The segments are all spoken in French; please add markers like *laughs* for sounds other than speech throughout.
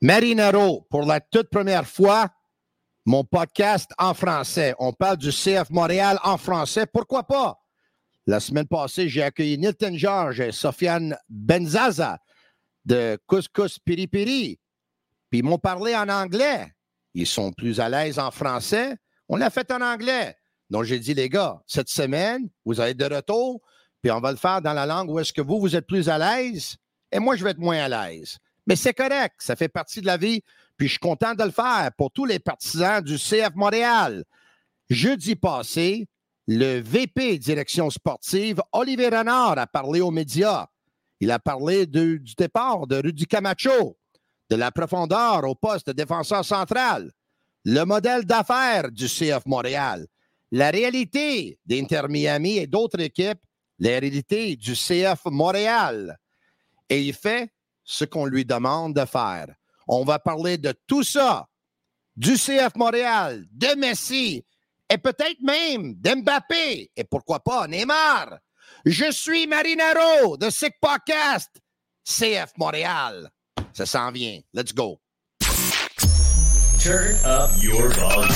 Marinaro, pour la toute première fois, mon podcast en français. On parle du CF Montréal en français. Pourquoi pas? La semaine passée, j'ai accueilli Nilton George et Sofiane Benzaza de Couscous Piri Piri. Puis ils m'ont parlé en anglais. Ils sont plus à l'aise en français. On l'a fait en anglais. Donc, j'ai dit, les gars, cette semaine, vous allez de retour, puis on va le faire dans la langue où est-ce que vous, vous êtes plus à l'aise et moi, je vais être moins à l'aise. Mais c'est correct, ça fait partie de la vie, puis je suis content de le faire pour tous les partisans du CF Montréal. Jeudi passé, le VP direction sportive, Olivier Renard, a parlé aux médias. Il a parlé du départ de Rudy Camacho, de la profondeur au poste de défenseur central, le modèle d'affaires du CF Montréal, la réalité d'Inter Miami et d'autres équipes, la réalité du CF Montréal. Et il fait ce qu'on lui demande de faire. On va parler de tout ça, du CF Montréal, de Messi et peut-être même d'Mbappé et pourquoi pas Neymar. Je suis Marinaro de Sick Podcast, CF Montréal. Ça s'en vient. Let's go. Turn up your volume.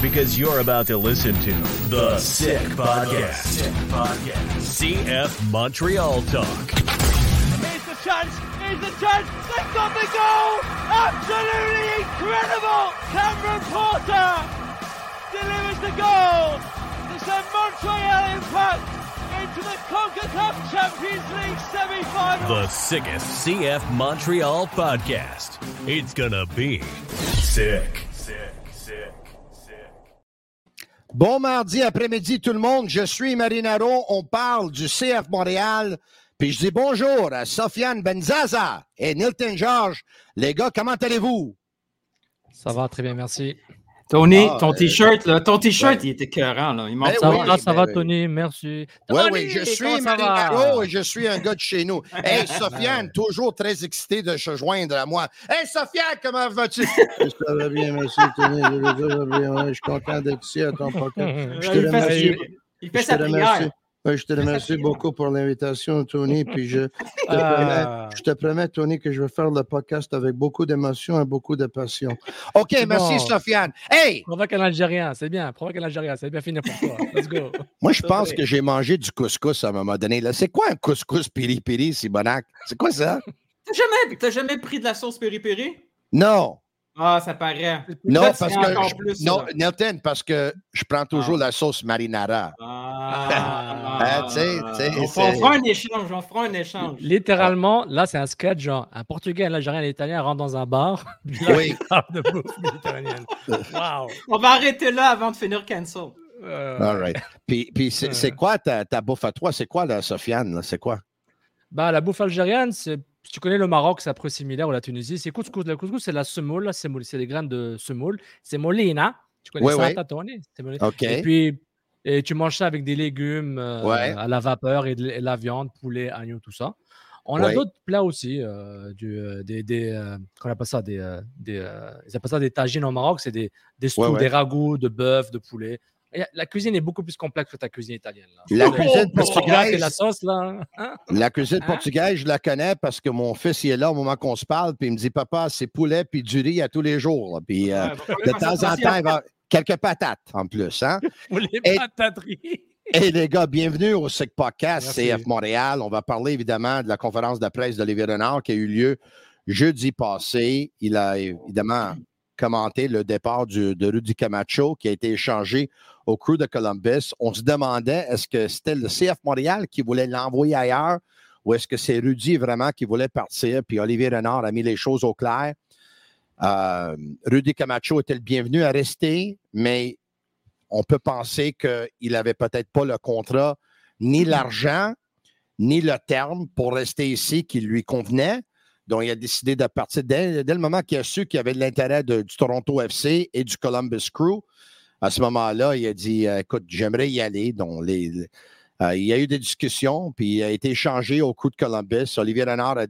Because you're about to listen to The Sick Podcast. Sick Podcast. CF Montreal Talk chance. Here's the chance. They've got the goal. Absolutely incredible. Cameron Porter delivers the goal to send Montreal Impact into the CONCACAF Champions League semi-final. The sickest CF Montreal podcast. It's gonna be sick. Sick, sick, sick. Bon mardi après-midi tout le monde, je suis Marinaro, on parle du CF Montréal. Puis je dis bonjour à Sofiane Benzaza et Nilton George. Les gars, comment allez-vous? Ça va très bien, merci. Tony, ah, ton t-shirt, là, ton t-shirt, il était écœurant, là. Il ben ça, oui, va, ça va, Tony, merci. Oui, oui, je suis Marinaro et je suis un gars de chez nous. *laughs* Hey, Sofiane, toujours très excité de se joindre à moi. Hey, Sofiane, comment vas-tu? *laughs* Ça va bien, merci, Tony. Je suis content d'être ici à ton podcast. Je te remercie. Il fait sa prière je te remercie beaucoup pour l'invitation, Tony. Puis *laughs* je te, promets, ah. je te, promets, Tony, que je vais faire le podcast avec beaucoup d'émotion et beaucoup de passion. OK, merci, Sofiane. Hey! Provoque un Algérien, c'est bien. Provoque un Algérien, c'est bien fini pour toi. Let's go. *laughs* Moi, je pense que j'ai mangé du couscous à un moment donné. C'est quoi un couscous piri-piri, Sibonac? C'est quoi ça? T'as jamais, jamais pris de la sauce piri-piri? Non. Ah, ça paraît. Non, parce que, plus, non, Nelton, parce que je prends toujours ah. la sauce marinara. Ah, *laughs* ah on, fera un échange, on fera un échange. Littéralement, là, c'est un sketch, genre, un Portugais, un Algérien, un Italien rentrent dans un bar. *laughs* oui. de bouffe *laughs* wow. On va arrêter là avant de finir cancel. Euh... All right. Puis, puis c'est, quoi ta, ta, bouffe à toi? C'est quoi, la Sofiane? C'est quoi? Bah, la bouffe algérienne, c'est tu connais le Maroc, c'est un peu similaire, ou la Tunisie, c'est couscous. Le couscous, c'est la semoule, c'est des graines de semoule. C'est molina. Tu connais ça, ouais. Okay. Et puis, et tu manges ça avec des légumes euh, à la vapeur et, de, la viande, poulet, agneau, tout ça. On a d'autres plats aussi, euh, du, euh, des, des on appelle ça des, des ils appellent ça des tagines au Maroc, c'est des, des, des ragoûts de bœuf, de poulet. La cuisine est beaucoup plus complexe que ta cuisine italienne. La cuisine portugaise. La sauce, là. Hein? *laughs* La cuisine hein? portugaise, je la connais parce que mon fils il est là au moment qu'on se parle, puis il me dit Papa, c'est poulet puis du riz à tous les jours. Puis euh, de temps en temps, il va quelques patates en plus. Hein? *laughs* les patateries. Et les gars, bienvenue au SIC Podcast CF Montréal. On va parler évidemment de la conférence de presse d'Olivier Renard qui a eu lieu jeudi passé. Il a évidemment commenté le départ de Rudy Camacho qui a été échangé au crew de Columbus. On se demandait est-ce que c'était le CF Montréal qui voulait l'envoyer ailleurs ou est-ce que c'est Rudy vraiment qui voulait partir? Puis Olivier Renard a mis les choses au clair. Euh, Rudy Camacho était le bienvenu à rester, mais on peut penser qu'il n'avait peut-être pas le contrat, ni l'argent, ni le terme pour rester ici qui lui convenait. Donc, il a décidé de partir dès, le moment qu'il a su qu'il y avait de l'intérêt du Toronto FC et du Columbus Crew. À ce moment-là, il a dit Écoute, j'aimerais y aller. Donc, euh, il y a eu des discussions, puis il a été échangé au coup de Columbus. Olivier Renard a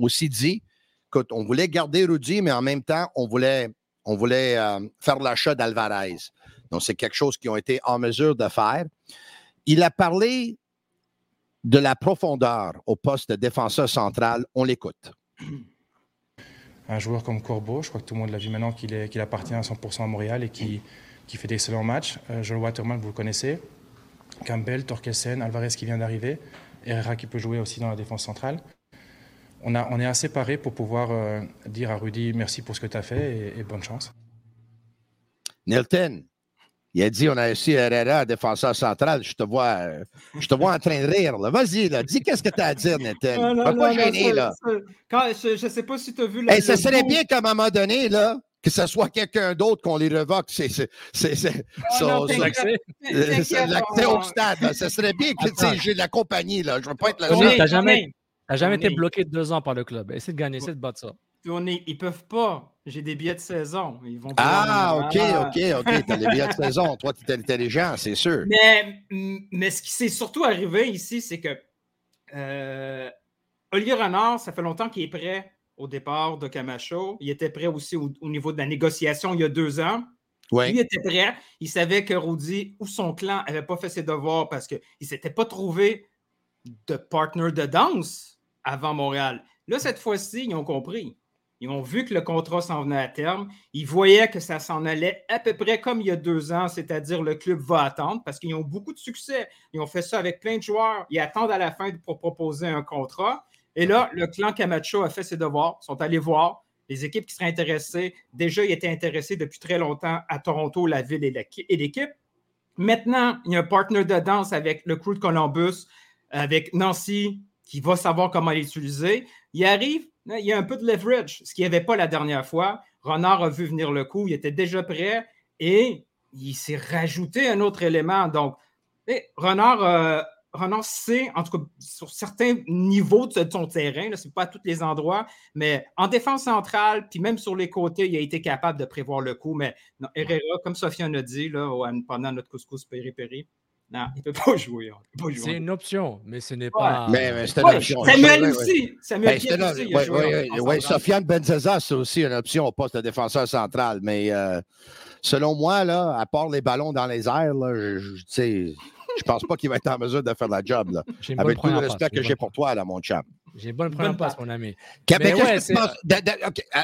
aussi dit écoute, on voulait garder Rudy, mais en même temps, on voulait, on voulait euh, faire l'achat d'Alvarez. Donc, c'est quelque chose qu'ils ont été en mesure de faire. Il a parlé de la profondeur au poste de défenseur central. On l'écoute. Un joueur comme Corbeau, je crois que tout le monde l'a vu maintenant qu'il appartient à 100% à Montréal et qui, fait d'excellents matchs. Euh, Joel Waterman, vous le connaissez. Campbell, Torkelsen, Alvarez qui vient d'arriver, Herrera qui peut jouer aussi dans la défense centrale. On, est assez paré pour pouvoir euh, dire à Rudy merci pour ce que tu as fait et, bonne chance. Nilton, il a dit on a aussi Herrera, défenseur central. Je te vois, je te vois en train de rire. Vas-y, dis qu'est-ce que tu as à dire. Non, pas gêner, là. je ne sais pas si tu as vu le. ça serait bien qu'à un moment donné, là, que ce soit quelqu'un d'autre qu'on les revoque, c'est l'accès au stade. Ça serait bien que j'ai la compagnie. Là. Je ne veux pas être là. Tu n'as jamais, jamais été bloqué deux ans par le club. Essaye de gagner, essaye de battre ça. Ils ils peuvent pas. J'ai des billets de saison. Ils vont ah, OK, OK, *laughs* OK. Tu as des billets de saison. Toi, tu es intelligent, c'est sûr. Mais, mais ce qui s'est surtout arrivé ici, c'est que euh, Olivier Renard, ça fait longtemps qu'il est prêt au départ de Camacho. Il était prêt aussi au, niveau de la négociation il y a deux ans. Ouais. Lui était prêt. Il savait que Rudy ou son clan n'avait pas fait ses devoirs parce qu'il ne s'était pas trouvé de partner de danse avant Montréal. Là, cette fois-ci, ils ont compris. Ils ont vu que le contrat s'en venait à terme. Ils voyaient que ça s'en allait à peu près comme il y a deux ans, c'est-à-dire le club va attendre parce qu'ils ont beaucoup de succès. Ils ont fait ça avec plein de joueurs. Ils attendent à la fin pour proposer un contrat. Et là, le clan Camacho a fait ses devoirs, sont allés voir les équipes qui seraient intéressées. Déjà, ils étaient intéressés depuis très longtemps à Toronto, la ville et l'équipe. Maintenant, il y a un partner de danse avec le crew de Columbus, avec Nancy, qui va savoir comment l'utiliser. Il arrive, il y a un peu de leverage, ce qu'il n'y avait pas la dernière fois. Renard a vu venir le coup, il était déjà prêt et il s'est rajouté un autre élément. Donc, Renard euh, Renan sait, en tout cas sur certains niveaux de son terrain, ce n'est pas à tous les endroits, mais en défense centrale, puis même sur les côtés, il a été capable de prévoir le coup. Mais Herrera, comme Sofiane a dit pendant notre couscous péri-péri, non, il ne peut pas jouer. C'est une option, mais ce n'est pas. Mais, c'est une option. Samuel aussi. Samuel ben, aussi. Oui, oui, Sofiane Benzaza, c'est aussi une option au poste de défenseur central. Mais euh, selon moi, là, à part les ballons dans les airs, là, je, sais je pense pas qu'il va être en mesure de faire la job. Là. Avec tout le respect que j'ai pour toi, là, mon chum. J'ai une bonne première passe, mon ami.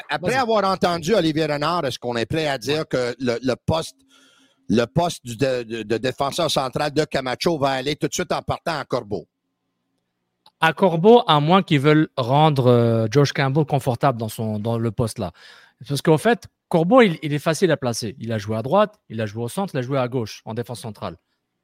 Après avoir entendu Olivier Renard, est-ce qu'on est prêt à dire que le, poste, le poste de, défenseur central de Camacho va aller tout de suite en partant à Corbeau? À Corbeau, à moins qu'ils veulent rendre euh, George Campbell confortable dans, son, dans le poste là. Parce qu'en fait, Corbeau, il, il, est facile à placer. Il a joué à droite, il a joué au centre, il a joué à gauche en défense centrale.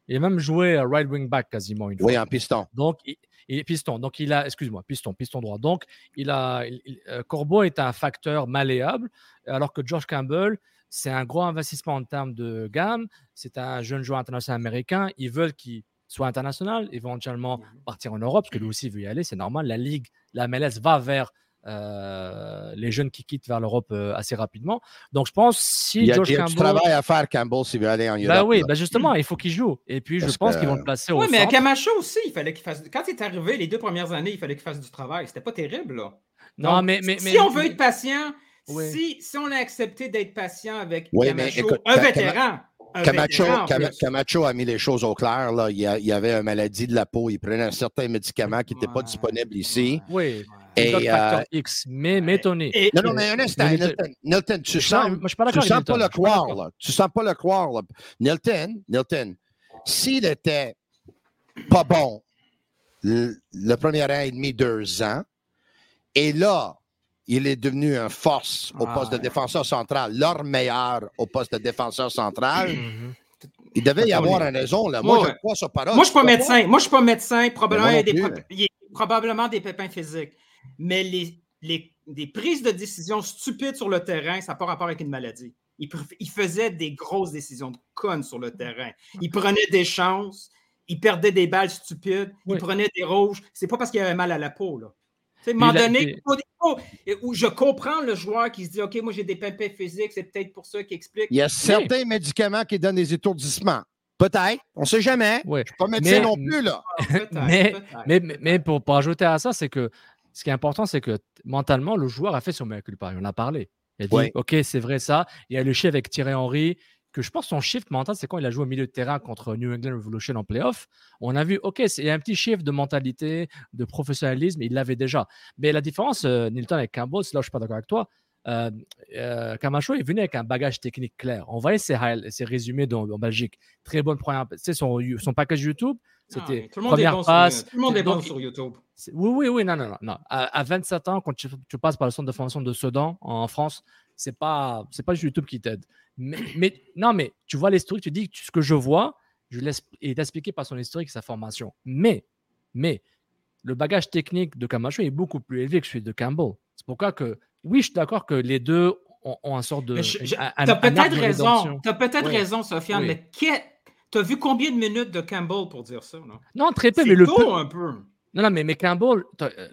Il a même joué right wing back quasiment une fois. Oui, en piston. Donc, il, piston. Donc, il a, excuse-moi, piston, piston droit. Donc, il a, euh, Corbeau est un facteur malléable, alors que George Campbell, c'est un gros investissement en termes de gamme. C'est un jeune joueur international américain. Ils veulent qu'il soit international, éventuellement mhm. partir en Europe, parce que lui aussi veut y aller. C'est normal. La Ligue, la MLS va vers euh, les jeunes qui quittent vers l'Europe euh, assez rapidement. Donc, je pense si il y a, Josh Campbell... du travail à faire, Campbell, s'il veut aller en Europe. Ben oui, ben justement, il faut qu'il joue. Et puis, je pense qu'ils vont le placer au Oui, mais à Camacho aussi, il fallait qu'il fasse. Quand il est arrivé les deux premières années, il fallait qu'il fasse du travail. C'était pas terrible, là. Non, mais, mais, Si on veut être patient, si, si on a accepté d'être patient avec Camacho, un vétéran. Camacho, Camacho, a mis les choses au clair. Là. Il, y avait une maladie de la peau. Il prenait un certain médicament qui n'était pas disponible ici. Oui. Et, facteur X, mais, mais Tony. non, non, mais un instant, Nilton, tu sens, tu sens pas le croire, là. Tu sens pas le croire, là. Nilton, Nilton, s'il était pas bon le, premier an et demi, deux ans, et là, il est devenu un force au poste de défenseur central, leur meilleur au poste de défenseur central. Mhm. Il devait y avoir une raison. Là. Moi, je crois sur parole. Moi, je ne suis pas médecin. Moi, je suis pas médecin. Probablement, il y a probablement des pépins physiques mais les, les, des prises de décision stupides sur le terrain, ça n'a pas rapport avec une maladie. Il, il, faisait des grosses décisions de connes sur le terrain. Il prenait des chances, il perdait des balles stupides, il prenait des rouges. C'est pas parce qu'il avait mal à la peau. Là. À un moment donné, il où je comprends le joueur qui se dit OK, moi j'ai des pimpins physiques, c'est peut-être pour ça qu'il explique. Il y a certains médicaments qui donnent des étourdissements. Peut-être, on ne sait jamais. Je ne suis pas médecin non plus. Là. Ah, *laughs* mais, mais, mais, pour, pour, ajouter à ça, c'est que ce qui est important, c'est que mentalement, le joueur a fait son meilleur culpa. On a parlé. Il a dit OK, c'est vrai ça. Il y a le chef avec Thierry Henry que je pense son shift mental, c'est quand il a joué au milieu de terrain contre New England Revolution en playoff. On a vu, OK, il y a un petit shift de mentalité, de professionnalisme, il l'avait déjà. Mais la différence, euh, Nilton avec Campbell, c'est là où je suis pas d'accord avec toi. Euh, euh, Camacho est venu avec un bagage technique clair. On voyait ses, ses résumés dans, en Belgique. Très bonne première. Tu sais, son, son package YouTube, c'était première passe. tout le monde est bon sur YouTube. Oui, oui, oui, non, non, non. À, 27 ans, quand tu, passes par le centre de formation de Sedan en France, c'est pas, c'est pas YouTube qui t'aide. Mais, non, mais tu vois l'historique, tu dis ce que je vois, je laisse, est expliqué par son historique et sa formation. Mais, mais, le bagage technique de Camacho est beaucoup plus élevé que celui de Campbell. C'est pourquoi que, oui, je suis d'accord que les deux ont, ont un sort de. Tu as peut-être raison, tu as peut-être raison, Sofiane, mais tu as vu combien de minutes de Campbell pour dire ça? Non, non très peu, mais le peu. un peu. Non, non, mais, mais Campbell,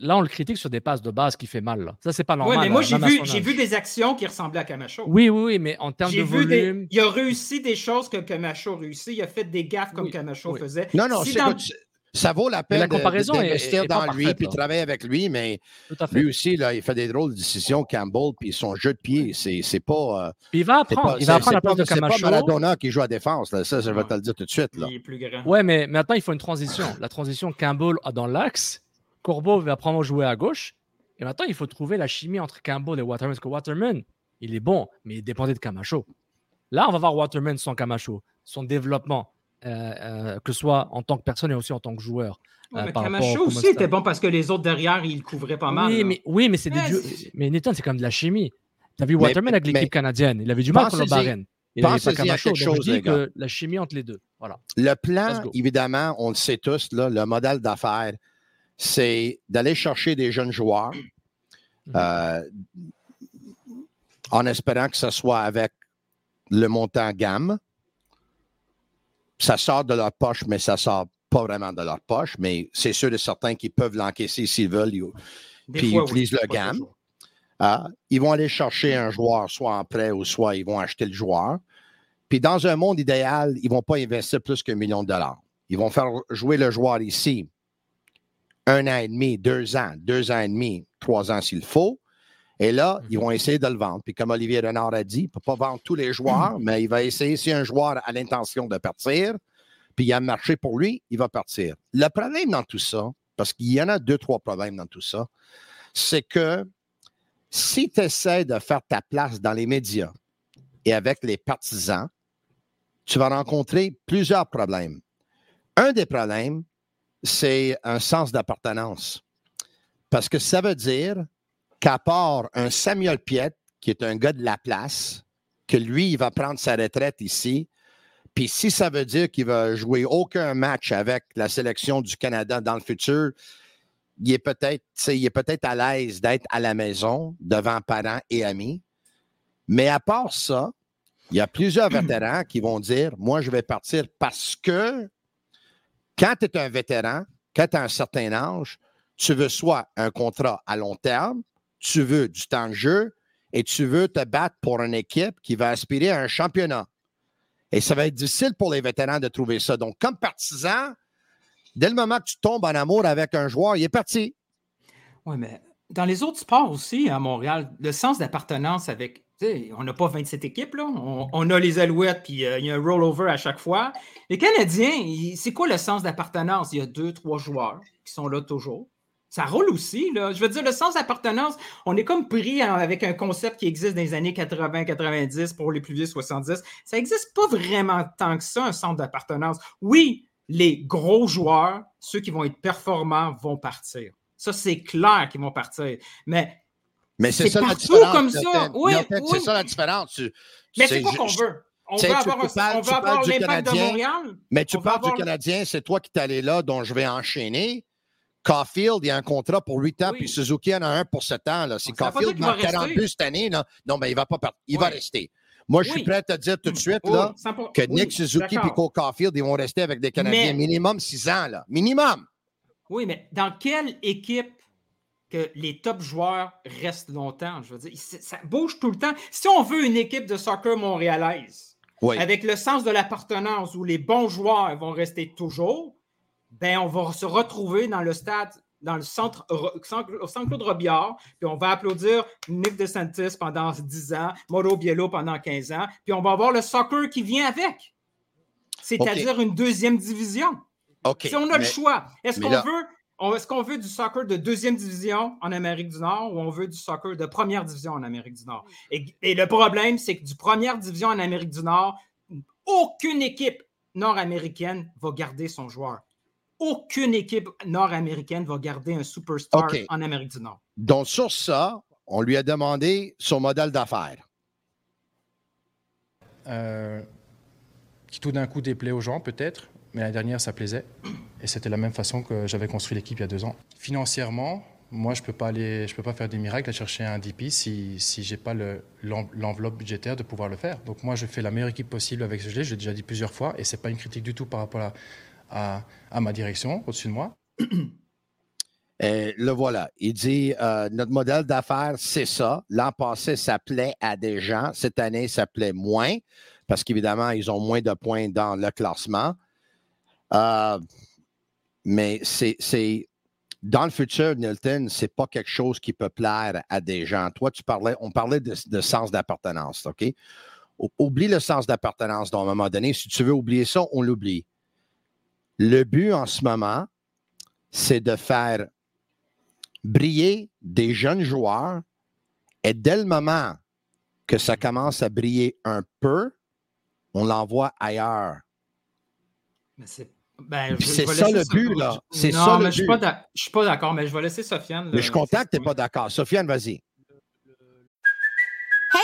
là, on le critique sur des passes de base qui fait mal. Là. Ça, c'est pas normal. Oui, mais moi, j'ai vu, j'ai vu des actions qui ressemblaient à Camacho. Oui, oui, oui, mais en termes de volume. Il a réussi des choses que Camacho a réussi. Il a fait des gaffes comme Camacho faisait. Non, non, c'est ça vaut la peine la comparaison d'investir dans lui puis travailler avec lui, mais lui aussi, là, il fait des drôles de décisions, Campbell, puis son jeu de pied, c'est pas. Euh, il va apprendre, il va apprendre la place de Camacho. C'est pas Maradona qui joue à défense, là. ça, je vais te le dire tout de suite. Là. Il est plus grand. Ouais, mais maintenant, il faut une transition. La transition Campbell dans l'axe, Corbeau va apprendre à jouer à gauche, et maintenant, il faut trouver la chimie entre Campbell et Waterman, parce que Waterman, il est bon, mais il dépendait de Camacho. Là, on va voir Waterman sans Camacho, son développement. Euh, euh, que ce soit en tant que personne et aussi en tant que joueur. Euh, Camacho aussi était bon parce que les autres derrière, ils couvraient pas mal. Oui, mais, oui, mais c'est des Mais Nathan, c'est comme de la chimie. Tu as vu Waterman avec l'équipe canadienne. Il avait du mal contre le Barren. Il avait pas Camacho. Chose, je dis que la chimie entre les deux. Voilà. Le plan, évidemment, on le sait tous, là, le modèle d'affaires, c'est d'aller chercher des jeunes joueurs mhm. en espérant que ce soit avec le montant gamme ça sort de leur poche, mais ça sort pas vraiment de leur poche, mais c'est sûr et certain qu'ils peuvent l'encaisser s'ils veulent, puis ils utilisent le gamme. Ah, ils vont aller chercher un joueur, soit en prêt ou soit ils vont acheter le joueur. Puis dans un monde idéal, ils ne vont pas investir plus qu'un million de dollars. Ils vont faire jouer le joueur ici un an et demi, deux ans, deux ans et demi, trois ans s'il faut. Et là, ils vont essayer de le vendre. Puis comme Olivier Renard a dit, il ne peut pas vendre tous les joueurs, mais il va essayer, si un joueur a l'intention de partir, puis il y a un marché pour lui, il va partir. Le problème dans tout ça, parce qu'il y en a deux, trois problèmes dans tout ça, c'est que si tu essaies de faire ta place dans les médias et avec les partisans, tu vas rencontrer plusieurs problèmes. Un des problèmes, c'est un sens d'appartenance. Parce que ça veut dire qu'à part un Samuel Piet, qui est un gars de la place, que lui, il va prendre sa retraite ici, puis si ça veut dire qu'il va jouer aucun match avec la sélection du Canada dans le futur, il est peut-être, peut-être à l'aise d'être à la maison devant parents et amis. Mais à part ça, il y a plusieurs *clears throat* vétérans qui vont dire Moi, je vais partir parce que quand tu es un vétéran, quand tu as un certain âge, tu veux soit un contrat à long terme tu veux du temps de jeu et tu veux te battre pour une équipe qui va aspirer à un championnat. Et ça va être difficile pour les vétérans de trouver ça. Donc, comme partisan, dès le moment que tu tombes en amour avec un joueur, il est parti. Oui, mais dans les autres sports aussi, à Montréal, le sens d'appartenance avec. On n'a pas 27 équipes, là. On, a les Alouettes, puis euh, il y a un rollover à chaque fois. Les Canadiens, c'est quoi le sens d'appartenance? Il y a deux, trois joueurs qui sont là toujours. Ça roule aussi, là. Je veux dire, le sens d'appartenance, on est comme pris avec un concept qui existe dans les années 80-90 pour les plus vieux 70. Ça n'existe pas vraiment tant que ça, un centre d'appartenance. Oui, les gros joueurs, ceux qui vont être performants, vont partir. Ça, c'est clair qu'ils vont partir. Mais, mais c'est ça la différence. comme ça. Oui, C'est ça la différence. mais c'est quoi qu'on veut? On veut avoir, avoir l'impact de Montréal. Mais tu parles du Canadien, c'est toi qui es allé là, dont je vais enchaîner. Caulfield, il y a un contrat pour 8 ans, puis Suzuki en a un pour 7 ans. Là. Si Caulfield marque 40 plus cette année, non, ben, il va pas partir. Il va rester. Moi, je suis prêt à te dire tout de suite là, que Nick Suzuki et Cole Caulfield, ils vont rester avec des Canadiens minimum 6 ans. Là. Minimum. Oui, mais dans quelle équipe que les top joueurs restent longtemps? Je veux dire, ça bouge tout le temps. Si on veut une équipe de soccer montréalaise, avec le sens de l'appartenance où les bons joueurs vont rester toujours, ben on va se retrouver dans le stade, dans le centre, au centre Claude Robillard, puis on va applaudir Nick DeSantis pendant 10 ans, Mauro Biello pendant 15 ans, puis on va avoir le soccer qui vient avec. C'est-à-dire une deuxième division. Si on a le choix, est-ce qu'on veut est-ce qu'on veut du soccer de deuxième division en Amérique du Nord ou on veut du soccer de première division en Amérique du Nord? Et, le problème, c'est que du première division en Amérique du Nord, aucune équipe nord-américaine va garder son joueur. Aucune équipe nord-américaine va garder un superstar en Amérique du Nord. Donc, sur ça, on lui a demandé son modèle d'affaires. Euh, qui tout d'un coup déplaît aux gens, peut-être, mais la dernière, ça plaisait. Et c'était la même façon que j'avais construit l'équipe il y a deux ans. Financièrement, moi, je ne peux, pas aller, je peux pas faire des miracles à chercher un DP si, si je n'ai pas l'enveloppe budgétaire de pouvoir le faire. Donc moi, je fais la meilleure équipe possible avec ce que j'ai. J'ai déjà dit plusieurs fois, et ce n'est pas une critique du tout par rapport à, ma direction au-dessus de moi. *clears throat* Le voilà. Il dit euh, notre modèle d'affaires, c'est ça. L'an passé, ça plaît à des gens. Cette année, ça plaît moins parce qu'évidemment, ils ont moins de points dans le classement. Euh, mais c'est dans le futur, Nilton, c'est pas quelque chose qui peut plaire à des gens. Toi, tu parlais, on parlait de, sens d'appartenance, OK? Oublie le sens d'appartenance à un moment donné. Si tu veux oublier ça, on l'oublie. Le but en ce moment, c'est de faire briller des jeunes joueurs et dès le moment que ça commence à briller un peu, on l'envoie ailleurs. Mais c'est ben, c'est ça le but, là. C'est ça mais je ne suis pas d'accord, mais je vais laisser Sofiane. Mais je suis content que tu n'es pas d'accord. Sofiane, vas-y.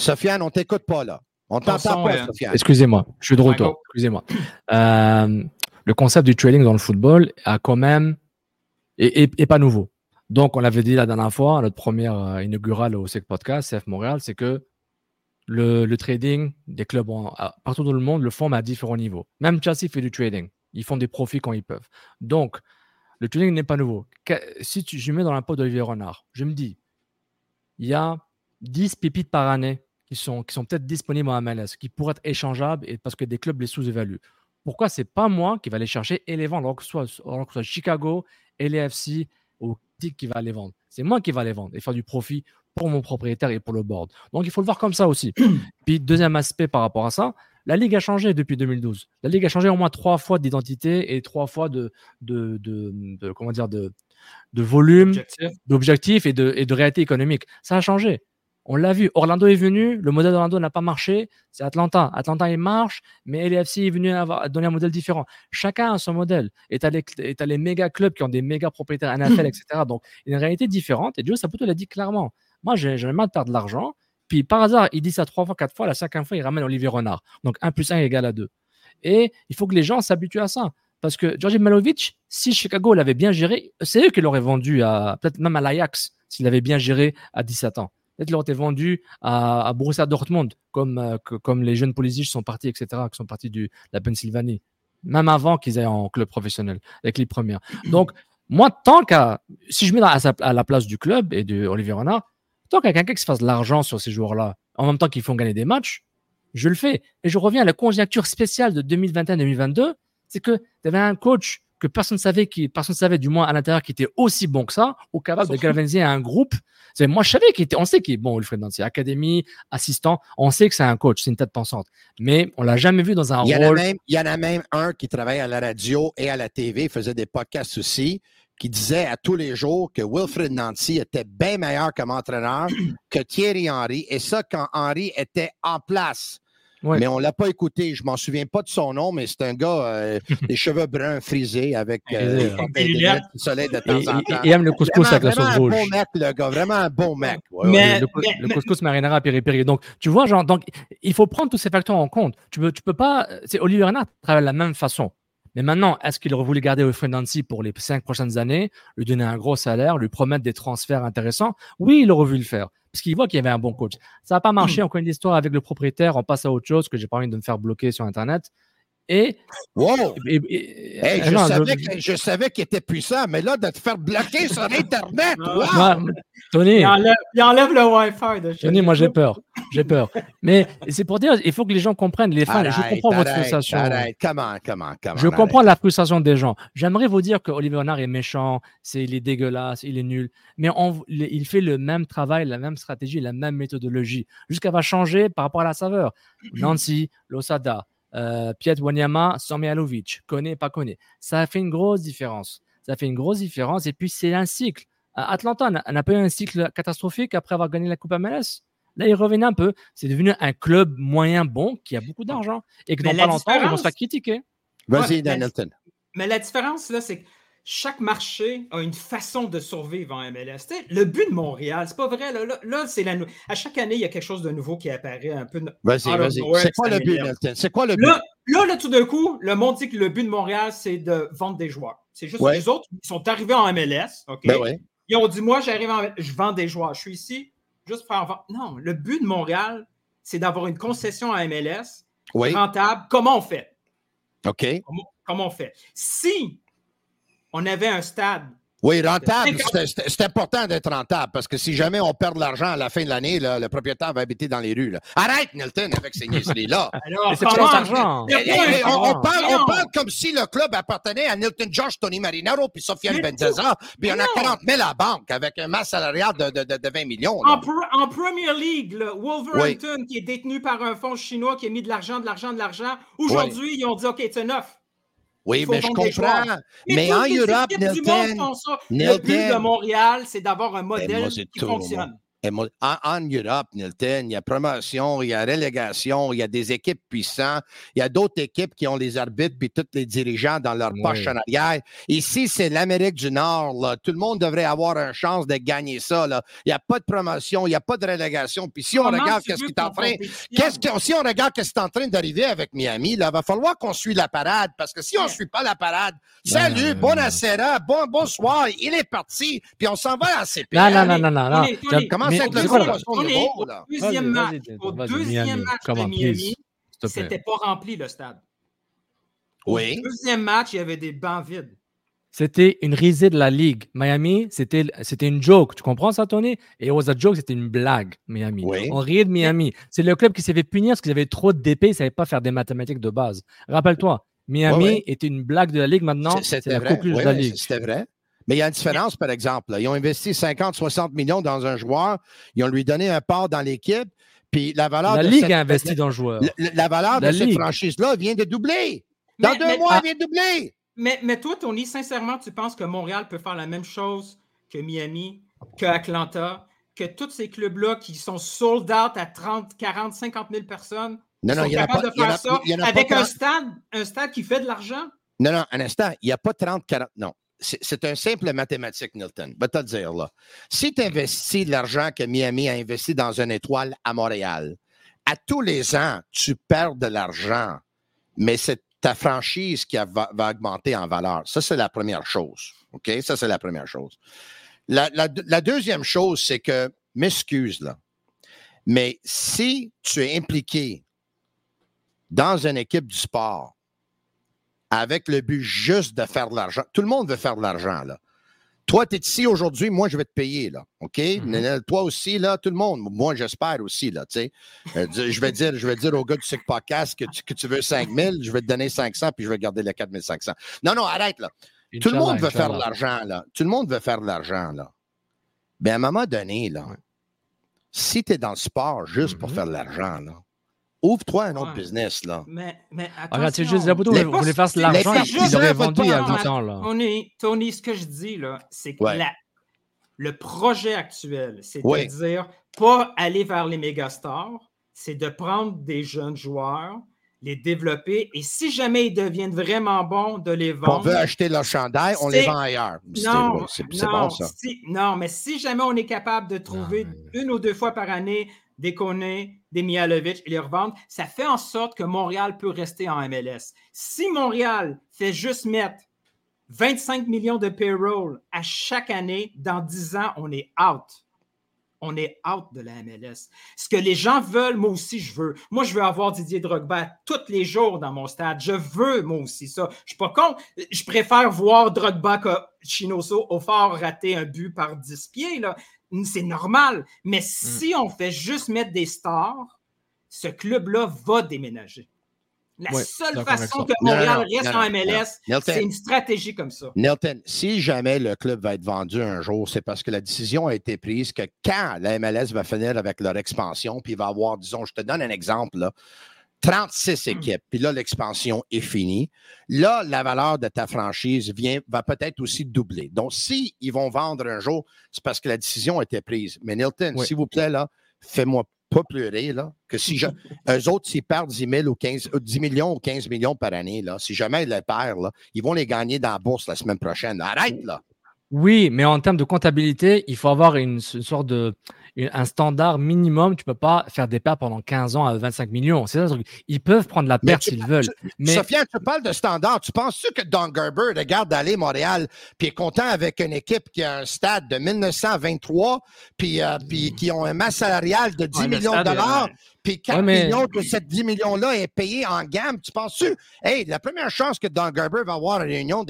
Sofiane, on t'écoute pas là. On t'entend pas, Sofiane. Excusez-moi, je suis de retour. Excusez-moi. Euh, le concept du trading dans le football a quand même est, pas nouveau. Donc, on l'avait dit la dernière fois, à notre première euh, inaugurale au SEC Podcast, CF Montréal, c'est que le, trading des clubs partout dans le monde le font à différents niveaux. Même Chelsea fait du trading. Ils font des profits quand ils peuvent. Donc, le trading n'est pas nouveau. Si tu, je mets dans la peau d'Olivier Renard, je me dis, il y a 10 pépites par année qui sont, qui sont peut-être disponibles en MLS, qui pourraient être échangeables et parce que des clubs les sous-évaluent. Pourquoi c'est pas moi qui va les chercher et les vendre, alors que ce soit, alors que soit Chicago, LAFC ou qui va les vendre? C'est moi qui va les vendre et faire du profit pour mon propriétaire et pour le board. Donc il faut le voir comme ça aussi. *clears throat* Puis deuxième aspect par rapport à ça, la ligue a changé depuis 2012. La ligue a changé au moins trois fois d'identité et trois fois de, de, de, comment dire de, de volume, d'objectifs et de, et de réalité économique. Ça a changé. On l'a vu. Orlando est venu, le modèle d'Orlando n'a pas marché. C'est Atlanta. Atlanta, il marche, mais LFC est venu avoir, donner un modèle différent. Chacun a son modèle. Et tu as, les, les méga clubs qui ont des méga propriétaires NFL, etc. Donc, une réalité différente. Et Joe Saputo l'a dit clairement. Moi, j'ai mal de perdre de l'argent. Puis par hasard, il dit ça trois fois, quatre fois. La cinquième fois, il ramène Olivier Renard. Donc 1 plus 1 égale à 2. Et il faut que les gens s'habituent à ça. Parce que Georgi Malovic, si Chicago l'avait bien géré, c'est eux qui l'auraient vendu à peut-être même à l'Ajax s'il avait bien géré à 17 ans. Peut-être aurait été vendu à, Borussia Dortmund, comme, euh, comme les jeunes Pulisic sont partis, etc., qui sont partis de la Pennsylvanie. Même avant qu'ils aient en club professionnel, avec les premières. Donc, moi, tant qu'à. Si je mets à, à, la place du club et de Olivier Renard, Tant a quelqu'un qui se fasse de l'argent sur ces joueurs-là, en même temps qu'ils font gagner des matchs, je le fais. Et je reviens à la conjecture spéciale de 2021-2022, c'est que tu avais un coach que personne ne savait, qui, personne savait du moins à l'intérieur, qui était aussi bon que ça, ou capable de galvaniser un groupe. C'est, moi, je savais qu'il était, on sait qu'il est bon, Wilfred Nancy, académie, assistant, on sait que c'est un coach, c'est une tête pensante. Mais on l'a jamais vu dans un il y rôle. même, il y en a même un qui travaille à la radio et à la TV, faisait des podcasts aussi qui disait à tous les jours que Wilfred Nancy était bien meilleur comme entraîneur que Thierry Henry. Et ça, quand Henry était en place. Mais on ne l'a pas écouté. Je ne m'en souviens pas de son nom, mais c'est un gars, euh, des *laughs* cheveux bruns frisés avec euh, des lunettes soleil de temps en temps. Il aime le couscous avec la sauce rouge. un bon mec, le gars. Vraiment un bon mec. mais, le, couscous marinara piri Donc, tu vois, genre, donc, il faut prendre tous ces facteurs en compte. Tu peux, tu peux pas. Olivier Renard travaille de la même façon. Mais maintenant, est-ce qu'il aurait voulu garder Wilfred Nancy pour les cinq prochaines années, lui donner un gros salaire, lui promettre des transferts intéressants? Oui, il aurait voulu le faire parce qu'il voit qu'il y avait un bon coach. Ça n'a pas marché. On connaît l'histoire avec le propriétaire. On passe à autre chose que j'ai pas envie de me faire bloquer sur Internet. Et. Wow! je, savais qu'il était puissant, mais là, de te faire bloquer sur Internet! Wow! Tony. Il enlève, le Wi-Fi. Tony, moi, j'ai peur. J'ai peur. Mais c'est pour dire, il faut que les gens comprennent. Les fans, je comprends votre frustration. Comment, comment, comment. Je comprends la frustration des gens. J'aimerais vous dire que Olivier Renard est méchant, c'est, il est dégueulasse, il est nul. Mais on, il fait le même travail, la même stratégie, la même méthodologie. Jusqu'à va changer par rapport à la saveur. *clears throat* Nancy, Losada, euh, Piet Wanyama, Samjalovic, connaît, pas connaît. Ça a fait une grosse différence. Ça fait une grosse différence. Et puis, c'est un cycle. Atlanta n'a pas eu un cycle catastrophique après avoir gagné la Coupe MLS. Là, il revenait un peu. C'est devenu un club moyen bon qui a beaucoup d'argent et que dans pas longtemps, ils vont se faire critiquer. Vas-y, Danielton. Mais la différence, là, c'est que chaque marché a une façon de survivre en MLS. le but de Montréal, c'est pas vrai. Là, c'est la à chaque année, il y a quelque chose de nouveau qui apparaît un peu. Vas-y, vas-y. C'est quoi le but, Nelton? C'est quoi le but? Là, là, tout d'un coup, le monde dit que le but de Montréal, c'est de vendre des joueurs. C'est juste que les autres, ils sont arrivés en MLS. OK? Ben Ils ont dit Moi, j'arrive en je vends des joueurs. Je suis ici juste pour faire vendre. Non, le but de Montréal, c'est d'avoir une concession à MLS rentable. Comment on fait? OK. comment on fait? Si on avait un stade. Oui, rentable. C'est important d'être rentable parce que si jamais on perd de l'argent à la fin de l'année, le propriétaire va habiter dans les rues. Arrête, Nilton, avec ces niaiseries-là. *laughs* c'est pas l'argent. On, parle, comme si le club appartenait à Nilton Josh, Tony Marinaro, puis Sofiane Benzaza, puis on a 40 000 à la banque avec un masse salarial de, de, de, 20 millions. En, Premier League, Wolverhampton, qui est détenu par un fonds chinois qui a mis de l'argent, de l'argent, de l'argent, aujourd'hui, ils ont dit OK, c'est neuf. Oui, mais je comprends. Mais, en Europe, Nilton, Le but de Montréal, c'est d'avoir un ben, modèle qui fonctionne en, Europe, Nilton, il y a promotion, il y a relégation, il y a des équipes puissantes, il y a d'autres équipes qui ont les arbitres puis tous les dirigeants dans leur poche en arrière. Ici, c'est l'Amérique du Nord. Tout le monde devrait avoir une chance de gagner ça. Là. Il n'y a pas de promotion, il n'y a pas de relégation. Puis si on regarde qu'est-ce qui est en train, qu'est-ce que, si on regarde qu'est-ce qui est en train d'arriver avec Miami, il va falloir qu'on suive la parade parce que si on ne suit pas la parade, salut, bon bonne bon bonsoir, il est parti, puis on s'en va à CP. Non, non, non, non, non. Comment au deuxième match, au deuxième match de Miami, c'était pas rempli le stade. Oui. Au deuxième match, il y avait des bancs vides. C'était une risée de la ligue. Miami, c'était une joke. Tu comprends ça, Tony? Et was a joke, c'était une blague, Miami. On riait de Miami. C'est le club qui s'est fait punir parce qu'ils avaient trop de DP, ils ne savaient pas faire des mathématiques de base. Rappelle-toi, Miami était une blague de la ligue maintenant. C'est la conclusion de la ligue. C'était vrai. Mais il y a une différence, par exemple. Ils ont investi 50, 60 millions dans un joueur. Ils ont lui donné un part dans l'équipe. Puis la valeur la Ligue a investi dans le joueur. La, valeur de cette franchise-là vient de doubler. Dans deux mois, elle vient de doubler. Mais, mais toi, Tony, sincèrement, tu penses que Montréal peut faire la même chose que Miami, que Atlanta, que tous ces clubs-là qui sont sold out à 30, 40, 50 000 personnes? Non, non, sont capables de faire ça avec un stade, un stade qui fait de l'argent? Non, non, un instant, il n'y a pas 30, 40, non c'est un simple mathématique, Nilton. Va te dire là. Si tu investis l'argent que Miami a investi dans une étoile à Montréal, à tous les ans, tu perds de l'argent, mais c'est ta franchise qui va, augmenter en valeur. Ça, c'est la première chose. OK? Ça, c'est la première chose. La, la deuxième chose, c'est que, m'excuse là, mais si tu es impliqué dans une équipe du sport, avec le but juste de faire de l'argent. Tout le monde veut faire de l'argent, là. Toi, tu es ici aujourd'hui, moi, je vais te payer, là. OK? Mm-hmm. Toi aussi, là, tout le monde. Moi, j'espère aussi, là, tu sais. Euh, je, vais dire, je vais dire au gars du Sick Podcast que tu, que tu veux 5 000, je vais te donner 500, puis je vais garder les 4 500. Non, non, arrête, là. Tout le monde veut faire de l'argent, là. Tout le monde veut faire de l'argent, là. Mais à un moment donné, là, si tu es dans le sport juste pour mm-hmm. faire de l'argent, là, Ouvre-toi un autre business, là. Mais, mais attends. Regarde, c'est juste Zabuto, vous voulez faire de l'argent, il aurait vendu il y a 8 ans, là. Tony, Tony, ce que je dis, là, c'est que le projet actuel, c'est-à-dire pas aller vers les mégastars, c'est de prendre des jeunes joueurs, les développer et si jamais ils deviennent vraiment bons, de les vendre. On veut acheter leur chandail, on les vend ailleurs. Non, c'est bon ça. non, mais si jamais on est capable de trouver une ou deux fois par année des Kone, des Mialovic et les revendre, ça fait en sorte que Montréal peut rester en MLS. Si Montréal fait juste mettre 25 millions de payroll à chaque année, dans 10 ans, on est out on est out de la MLS. Ce que les gens veulent, moi aussi, je veux. Moi, je veux avoir Didier Drogba tous les jours dans mon stade. Je veux, moi aussi, ça. Je ne suis pas con. Je préfère voir Drogba que Chinoso au fort rater un but par 10 pieds. C'est normal. Mais mm. si on fait juste mettre des stars, ce club-là va déménager. La seule façon que Montréal reste en MLS, c'est une stratégie comme ça. Nilton, si jamais le club va être vendu un jour, c'est parce que la décision a été prise que quand la MLS va finir avec leur expansion, puis il va avoir, disons, je te donne un exemple, là, 36 hmm. équipes, puis là, l'expansion est finie. Là, la valeur de ta franchise vient, va peut-être aussi doubler. Donc, si ils vont vendre un jour, c'est parce que la décision a été prise. Mais Nilton, s'il vous plaît, là, fais-moi pas pleurer, là, que si je, *laughs* eux autres, s'ils perdent 10, 000 ou 15, 10 euh, millions ou 15 millions par année, là, si jamais ils les perdent, là, ils vont les gagner dans la bourse la semaine prochaine. Arrête, là. Oui, mais en termes de comptabilité, il faut avoir une, sorte de un standard minimum. Tu ne peux pas faire des pertes pendant 15 ans à 25 millions. C'est ça Ils peuvent prendre la perte s'ils veulent. mais... Sofiane, tu parles de standard. Tu penses-tu que Don Gerber regarde d'aller Montréal puis est content avec une équipe qui a un stade de 1923 puis, euh, puis qui ont un masse salarial de 10 millions de dollars puis 4 millions de ces 10 millions-là est payé en gamme. Tu penses-tu? Hey, la première chance que Don Gerber va avoir une réunion,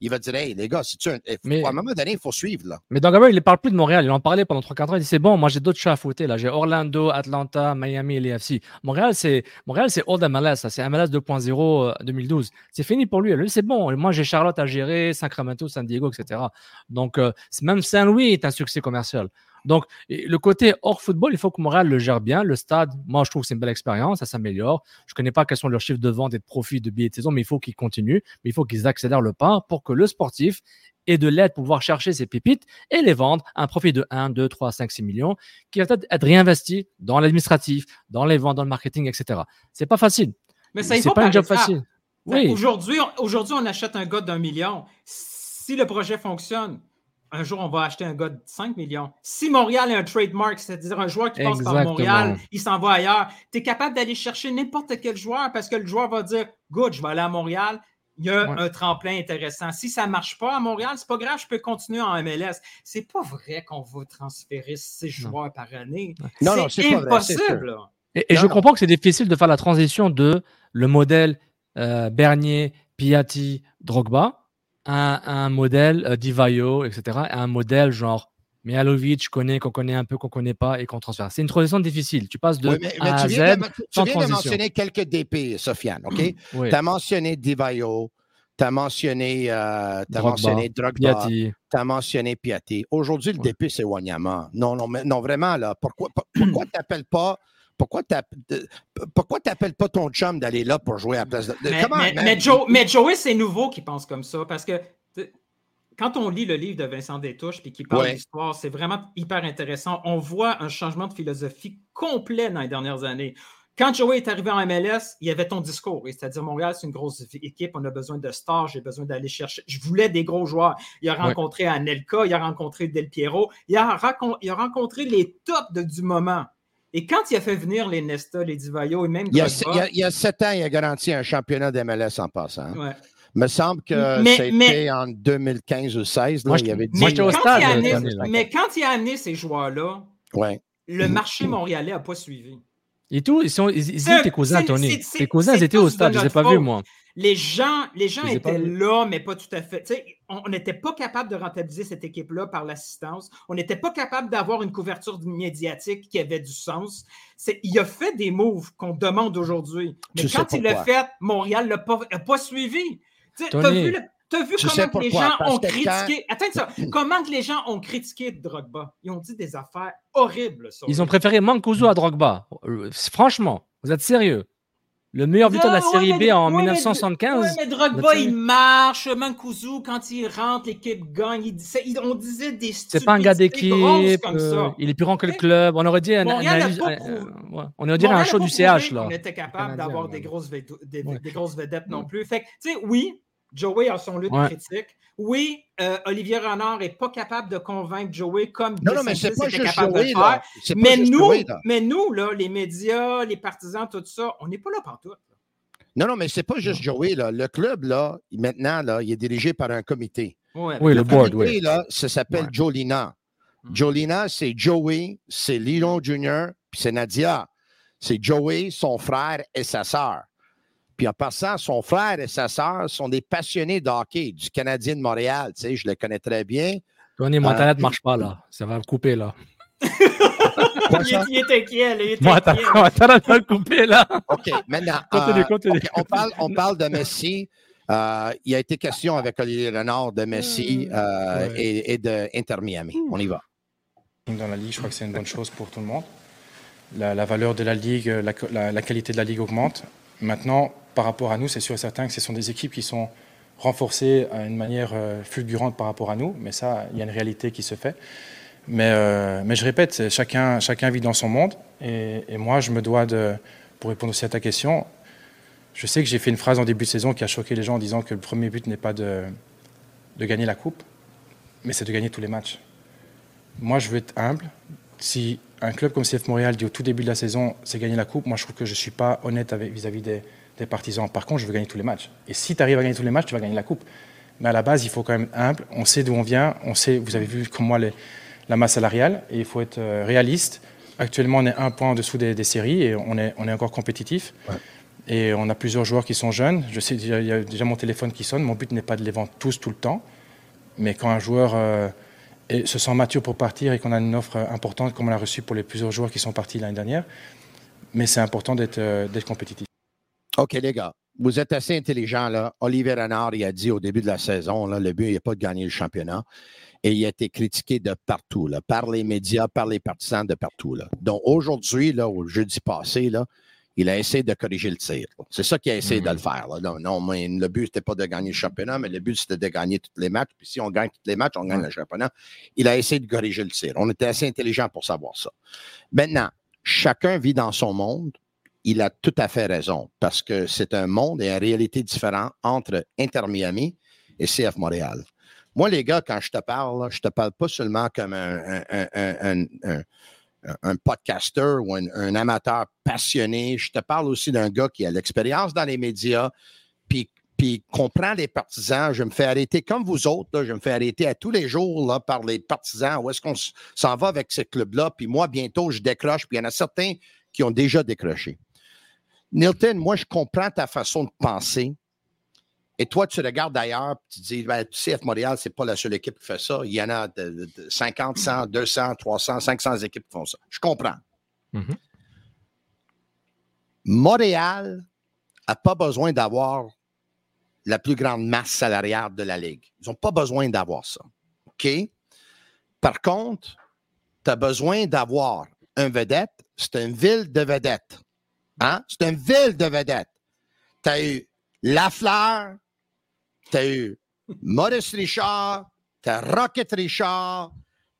il va dire Hey, les gars, si tu à un moment donné, il faut suivre. Là. Mais Don Gerber, il ne parle plus de Montréal. Il en parlait pendant 3-4 ans. Il dit C'est bon, moi, j'ai d'autres chats à fouetter. Là. J'ai Orlando, Atlanta, Miami et les FC. Montréal, c'est Montréal, c'est Old MLS. C'est MLS 2.0 2012. C'est fini pour lui. Lui, c'est bon. Moi, j'ai Charlotte à gérer, Sacramento, San Diego, etc. Donc, euh, même Saint-Louis est un succès commercial. Donc, le côté hors football, il faut que Montréal le gère bien. Le stade, moi, je trouve que c'est une belle expérience, ça s'améliore. Je ne connais pas quels sont leurs chiffres de vente et de profit de billets de saison, mais il faut qu'ils continuent, mais il faut qu'ils accélèrent le pas pour que le sportif ait de l'aide pour pouvoir chercher ses pépites et les vendre à un profit de 1, 2, 3, 5, 6 millions qui va peut-être être réinvesti dans l'administratif, dans les ventes, dans le marketing, etc. C'est pas facile. Mais ça, c'est pas un job facile. Oui. Aujourd'hui, aujourd'hui, on achète un gars d'un million. Si le projet fonctionne, un jour, on va acheter un gars de 5 millions. Si Montréal est un trademark, c'est-à-dire un joueur qui passe par Montréal, il s'en va ailleurs, tu es capable d'aller chercher n'importe quel joueur parce que le joueur va dire Good, je vais aller à Montréal. Il y a un tremplin intéressant. Si ça ne marche pas à Montréal, c'est pas grave, je peux continuer en MLS. C'est pas vrai qu'on va transférer six joueurs par année. Non, c'est impossible. et, je comprends que c'est difficile de faire la transition de le modèle euh, Bernier, Piatti, Drogba un, modèle euh, Divayo, etc., un modèle genre Mihalovic, connaît, qu'on connaît un peu, qu'on connaît pas et qu'on transfère. C'est une transition difficile. Tu passes de A à Z. tu viens de mentionner quelques DP, Sofiane, OK? *clears throat* Tu as mentionné Divayo, tu as mentionné, euh, as mentionné Drogba, tu as mentionné Piatti. Aujourd'hui, le DP, c'est Wanyama. Non, non, non, vraiment, là, pourquoi, *clears throat* pourquoi tu n'appelles pas pourquoi tu n'appelles pas ton chum d'aller là pour jouer à la place de. Mais, Joe, mais Joey, c'est nouveau qu'il pense comme ça parce que quand on lit le livre de Vincent Détouche et qu'il parle d'histoire, c'est vraiment hyper intéressant. On voit un changement de philosophie complet dans les dernières années. Quand Joey est arrivé en MLS, il y avait ton discours, c'est-à-dire Montréal, c'est une grosse équipe, on a besoin de stars, j'ai besoin d'aller chercher. Je voulais des gros joueurs. Il a rencontré Anelka, il a rencontré Del Piero, il a, il a rencontré les tops du moment. Et quand il a fait venir les Nesta, les Divayo et même. Il y, a, sept ans, il a garanti un championnat d'MLS en passant. Hein. Ouais. Me semble que c'était en 2015 ou 2016. Là, il y avait mais, quand il a amené, mais quand il a amené ces joueurs-là, le marché montréalais n'a pas suivi. Et tout, ils, sont, ils, étaient cousins, Tony. Tes cousins, ils étaient au stade, je ne les ai pas vus, moi. Les gens, les gens étaient là, mais pas tout à fait. on n'était pas capable de rentabiliser cette équipe-là par l'assistance. On n'était pas capable d'avoir une couverture médiatique qui avait du sens. Il a fait des moves qu'on demande aujourd'hui. Mais quand il l'a fait, Montréal ne l'a pas, suivi. Tu as vu, comment les gens ont critiqué. Attends ça. *clears throat* comment les gens ont critiqué Drogba? Ils ont dit des affaires horribles. Ils ont préféré Mancuso à Drogba. Euh, franchement, vous êtes sérieux? Le meilleur buteur de la série B en 1975. Oui, mais Drogba, il marche. Mancuso, quand il rentre, l'équipe gagne. on disait des C'est pas un gars d'équipe. Euh, il est plus grand que le club. On aurait dit un, analyse, on aurait dit un show du CH. Là. On était capable d'avoir des, grosses, des, grosses vedettes non plus. Fait tu sais, oui, Joey a son lot de critiques. Oui, euh, Olivier Renard n'est pas capable de convaincre Joey comme non, non, mais c'est pas juste capable Joey, de faire. Mais nous, mais nous, là, les médias, les partisans, tout ça, on n'est pas là partout. Non, non, mais c'est pas juste Joey. Là. Le club, là, maintenant, là, il est dirigé par un comité. oui, le, board, oui. Là, ça s'appelle Jolina. Hmm. Jolina, c'est Joey, c'est Lino Jr., puis c'est Nadia. C'est Joey, son frère et sa sœur. Puis en passant, son frère et sa sœur sont des passionnés de hockey du Canadien de Montréal. Tu sais, je le connais très bien. Tony, mon internet ne marche pas, là. Ça va me couper, *laughs* là. il, est inquiet, il est inquiet. Mon internet va me couper, là. OK, maintenant. *laughs* Continue, euh, continue. on, parle, on parle de Messi. Euh, il y a été question avec Olivier Renard de Messi hmm. euh, et, de Inter Miami. On y va. Dans la Ligue, je crois que c'est une bonne chose pour tout le monde. La, valeur de la Ligue, la, la, qualité de la Ligue augmente. Maintenant, par rapport à nous, c'est sûr et certain que ce sont des équipes qui sont renforcées à une manière euh, fulgurante par rapport à nous, mais ça, il y a une réalité qui se fait. Mais, euh, je répète, chacun, chacun vit dans son monde, et, moi, je me dois de, pour répondre aussi à ta question, je sais que j'ai fait une phrase en début de saison qui a choqué les gens en disant que le premier but n'est pas de, de gagner la coupe, mais c'est de gagner tous les matchs. Moi, je veux être humble. Si un club comme CF Montréal dit au tout début de la saison, c'est gagner la coupe, moi, je trouve que je ne suis pas honnête vis-à-vis des, des partisans. Par contre, je veux gagner tous les matchs. Et si tu arrives à gagner tous les matchs, tu vas gagner la coupe. Mais à la base, il faut quand même humble. On sait d'où on vient. On sait, vous avez vu comme moi les, la masse salariale. Et il faut être euh, réaliste. Actuellement, on est un point en dessous des, séries et on est, on est encore compétitif. Et on a plusieurs joueurs qui sont jeunes. Je sais, il y a déjà mon téléphone qui sonne. Mon but n'est pas de les vendre tous tout le temps. Mais quand un joueur euh, se sent mature pour partir et qu'on a une offre importante, comme on l'a reçu pour les plusieurs joueurs qui sont partis l'année dernière, mais c'est important d'être euh, compétitif. OK, les gars, vous êtes assez intelligents. Là. Olivier Renard, il a dit au début de la saison, là, le but n'est pas de gagner le championnat. Et il a été critiqué de partout, là, par les médias, par les partisans de partout. Là. Donc aujourd'hui, au jeudi passé, là, il a essayé de corriger le tir. C'est ça qu'il a essayé de le mhm. faire. Là. Non, mais le but, c'était pas de gagner le championnat, mais le but, c'était de gagner tous les matchs. Puis si on gagne tous les matchs, on gagne le championnat. Il a essayé de corriger le tir. On était assez intelligents pour savoir ça. Maintenant, chacun vit dans son monde il a tout à fait raison parce que c'est un monde et une réalité différente entre Inter Miami et CF Montréal. Moi, les gars, quand je te parle, je te parle pas seulement comme un, un, podcaster ou un, amateur passionné. Je te parle aussi d'un gars qui a l'expérience dans les médias, puis, puis comprend les partisans. Je me fais arrêter comme vous autres. je me fais arrêter à tous les jours par les partisans. Où est-ce qu'on s'en va avec ces clubs-là? Puis moi, bientôt, je décroche. Puis il y en a certains qui ont déjà décroché. Nilton, moi, je comprends ta façon de penser. Et toi, tu regardes d'ailleurs, tu dis, ben, CF Montréal, ce n'est pas la seule équipe qui fait ça. Il y en a 50, 100, 200, 300, 500 équipes qui font ça. Je comprends. Mm-hmm. Montréal n'a pas besoin d'avoir la plus grande masse salariale de la Ligue. Ils n'ont pas besoin d'avoir ça. OK? Par contre, tu as besoin d'avoir un vedette. C'est une ville de vedettes. Hein? C'est une ville de vedettes. Tu as eu Lafleur, tu as eu Maurice Richard, tu as Rocket Richard,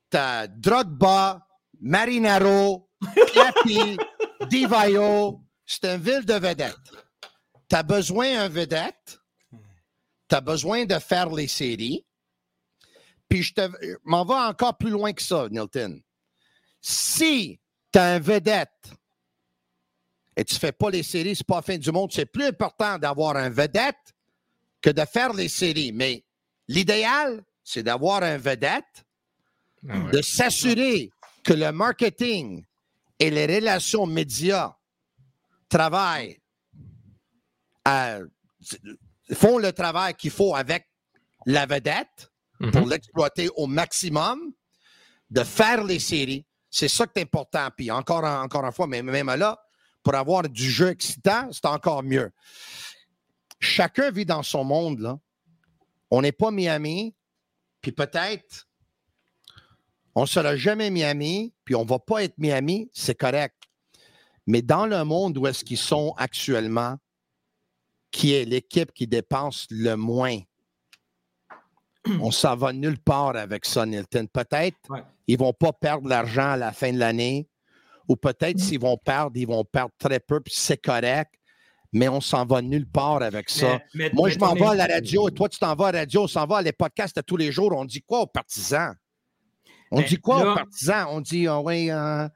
tu as Drogba, Marinaro, *laughs* Clappy, Divayo. C'est une ville de vedettes. Tu as besoin d'un vedette. Tu as besoin de faire les séries. Puis je m'en vais encore plus loin que ça, Nilton. Si tu as un vedette et tu ne fais pas les séries, c'est pas la fin du monde. C'est plus important d'avoir un vedette que de faire les séries. Mais l'idéal, c'est d'avoir un vedette, ah de s'assurer que le marketing et les relations médias travaillent, font le travail qu'il faut avec la vedette pour mhm. l'exploiter au maximum, de faire les séries. C'est ça qui est important. Puis encore, encore une fois, mais même là, pour avoir du jeu excitant, c'est encore mieux. Chacun vit dans son monde, là. On n'est pas Miami, puis peut-être on ne sera jamais Miami, puis on ne va pas être Miami, c'est correct. Mais dans le monde où est-ce qu'ils sont actuellement, qui est l'équipe qui dépense le moins. On s'en va nulle part avec ça, Nilton. Peut-être ils ne vont pas perdre l'argent à la fin de l'année, ou peut-être mm. s'ils vont perdre, ils vont perdre très peu, puis c'est correct, mais on s'en va nulle part avec ça. Moi, je m'en vais à la radio, et toi, tu t'en vas à la radio, on s'en va à les podcasts à tous les jours. On dit quoi aux partisans? On dit quoi aux partisans? On dit, oh, oui, euh,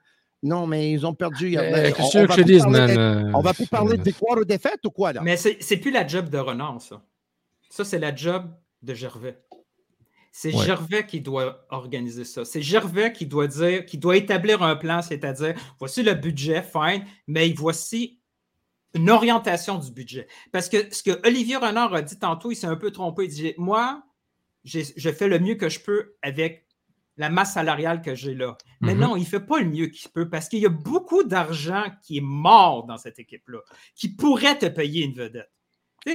non, mais ils ont perdu. Euh, on, on, va plus de, on va plus parler de victoire ou défaite ou quoi, là? Mais c'est plus la job de Renard, ça. Ça, c'est la job de Gervais. C'est Gervais qui doit organiser ça. C'est Gervais qui doit dire, qui doit établir un plan, c'est-à-dire voici le budget, fine, mais voici une orientation du budget. Parce que ce que Olivier Renard a dit tantôt, il s'est un peu trompé. Il dit Moi, je fais le mieux que je peux avec la masse salariale que j'ai là. Mais mm-hmm. non, il ne fait pas le mieux qu'il peut parce qu'il y a beaucoup d'argent qui est mort dans cette équipe-là, qui pourrait te payer une vedette.